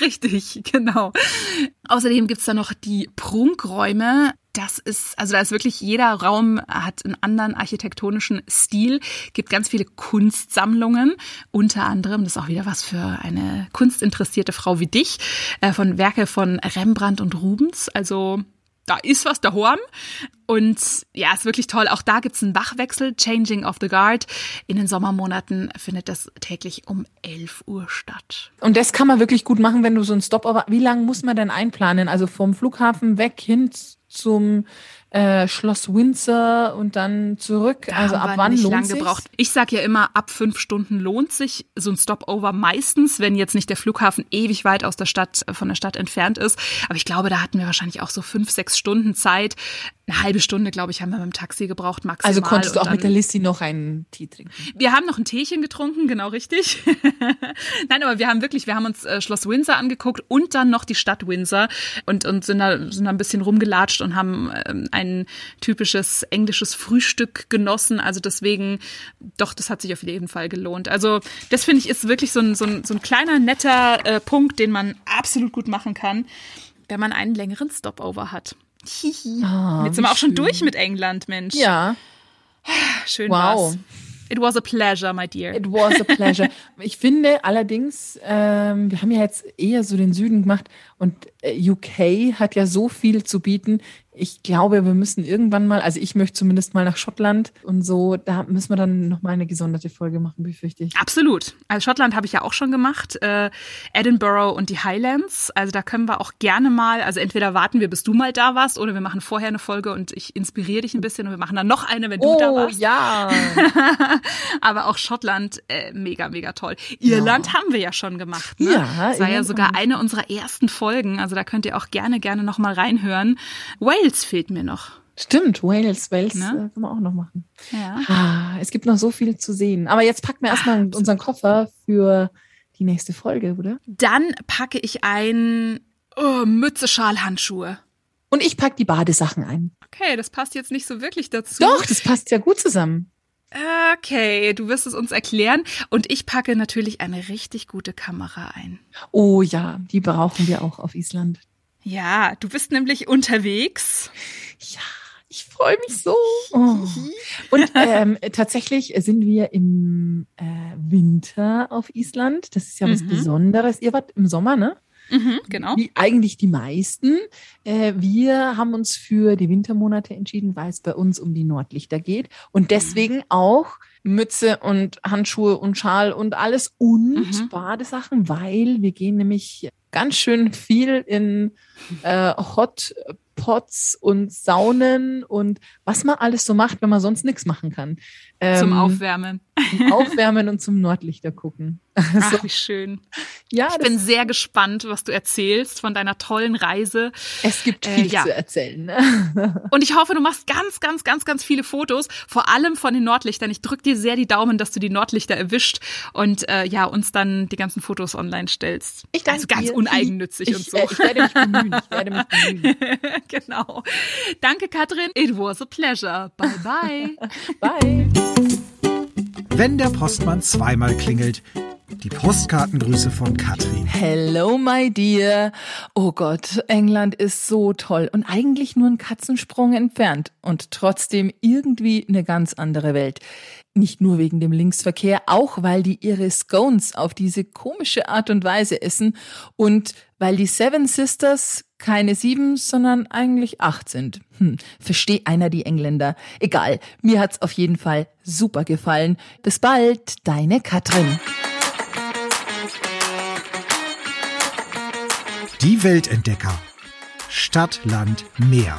Richtig, genau. Außerdem gibt's da noch die Prunkräume das ist, also da ist wirklich jeder Raum hat einen anderen architektonischen Stil, gibt ganz viele Kunstsammlungen, unter anderem, das ist auch wieder was für eine kunstinteressierte Frau wie dich, äh, von Werke von Rembrandt und Rubens. Also da ist was daheim. Und ja, ist wirklich toll. Auch da gibt's einen Wachwechsel, Changing of the Guard. In den Sommermonaten findet das täglich um 11 Uhr statt. Und das kann man wirklich gut machen, wenn du so ein Stopover. Wie lange muss man denn einplanen? Also vom Flughafen weg hin zum äh, Schloss Windsor und dann zurück. Da also ab wann nicht lohnt lang sich? gebraucht. Ich sage ja immer, ab fünf Stunden lohnt sich so ein Stopover meistens, wenn jetzt nicht der Flughafen ewig weit aus der Stadt, von der Stadt entfernt ist. Aber ich glaube, da hatten wir wahrscheinlich auch so fünf, sechs Stunden Zeit. Eine halbe Stunde, glaube ich, haben wir beim Taxi gebraucht, maximal. Also konntest du auch mit der Lissy noch einen Tee trinken. wir haben noch ein Teechen getrunken, genau richtig. Nein, aber wir haben wirklich, wir haben uns äh, Schloss Windsor angeguckt und dann noch die Stadt Windsor und, und sind, da, sind da ein bisschen rumgelatscht und haben ähm, ein typisches englisches Frühstück genossen. Also deswegen, doch, das hat sich auf jeden Fall gelohnt. Also das finde ich ist wirklich so ein, so ein, so ein kleiner, netter äh, Punkt, den man absolut gut machen kann, wenn man einen längeren Stopover hat. Hihi. Ah, Jetzt sind wir auch schon schön. durch mit England, Mensch. Ja, Schön Wow. war's. It was a pleasure, my dear. it was a pleasure. ich finde allerdings, ähm, wir haben ja jetzt eher so den Süden gemacht und UK hat ja so viel zu bieten. Ich glaube, wir müssen irgendwann mal, also ich möchte zumindest mal nach Schottland und so, da müssen wir dann noch mal eine gesonderte Folge machen, befürchte ich. Absolut. Also Schottland habe ich ja auch schon gemacht. Äh, Edinburgh und die Highlands. Also da können wir auch gerne mal, also entweder warten wir, bis du mal da warst, oder wir machen vorher eine Folge und ich inspiriere dich ein bisschen und wir machen dann noch eine, wenn du da Oh warst. ja, Aber auch Schottland, äh, mega, mega toll. Irland haben wir ja schon gemacht. Ne? Ja, das war ja sogar eine unserer ersten Folgen. Also da könnt ihr auch gerne, gerne noch mal reinhören. Wales fehlt mir noch. stimmt, Wales, Wales Ne? äh, können wir auch noch machen. Ja. Ah, es gibt noch so viel zu sehen. Aber jetzt packen wir erstmal unseren Koffer für die nächste Folge, oder? Dann packe ich ein oh, Mütze, Schal, Handschuhe. Und ich pack die Badesachen ein. Okay, das passt jetzt nicht so wirklich dazu. Doch, das passt ja gut zusammen. Okay, du wirst es uns erklären. Und ich packe natürlich eine richtig gute Kamera ein. Oh ja, die brauchen wir auch auf Island. Ja, du bist nämlich unterwegs. Ja, ich freue mich so. Oh. Und ähm, tatsächlich sind wir im äh, Winter auf Island. Das ist ja was Mhm. Besonderes. Ihr wart im Sommer, ne? Mhm, genau. Wie eigentlich die meisten. Äh, wir haben uns für die Wintermonate entschieden, weil es bei uns um die Nordlichter geht. Und deswegen auch Mütze und Handschuhe und Schal und alles und Mhm. Badesachen, weil wir gehen nämlich ganz schön viel in äh, Hot Pots und Saunen und was man alles so macht, wenn man sonst nichts machen kann. Ähm, zum Aufwärmen und zum Nordlichter gucken. Ach, wie schön. ja, Ich bin sehr gespannt, was du erzählst von deiner tollen Reise. es gibt äh, viel ja. zu erzählen. Ne? Und ich hoffe, du machst ganz, ganz, ganz, ganz viele Fotos, vor allem von den Nordlichtern. Ich drück dir sehr die Daumen, dass du die Nordlichter erwischt und äh, ja, uns dann die ganzen Fotos online stellst. Ich danke also ganz dir. uneigennützig ich, und so. äh, Ich werde mich bemühen. Ich werde mich bemühen. genau. Danke, Katrin. It was a pleasure. Bye, bye. Bye. Wenn der Postmann zweimal klingelt. Die Postkartengrüße von Katrin. Hello, my dear. Oh Gott, England ist so toll und eigentlich nur ein Katzensprung entfernt und trotzdem irgendwie eine ganz andere Welt. Nicht nur wegen dem Linksverkehr, auch weil die ihre Scones auf diese komische Art und Weise essen und weil die Seven Sisters keine sieben, sondern eigentlich acht sind. Hm, versteh einer die Engländer. Egal, mir hat's auf jeden Fall super gefallen. Bis bald, deine Katrin. Die Weltentdecker. Stadt, Land, Meer.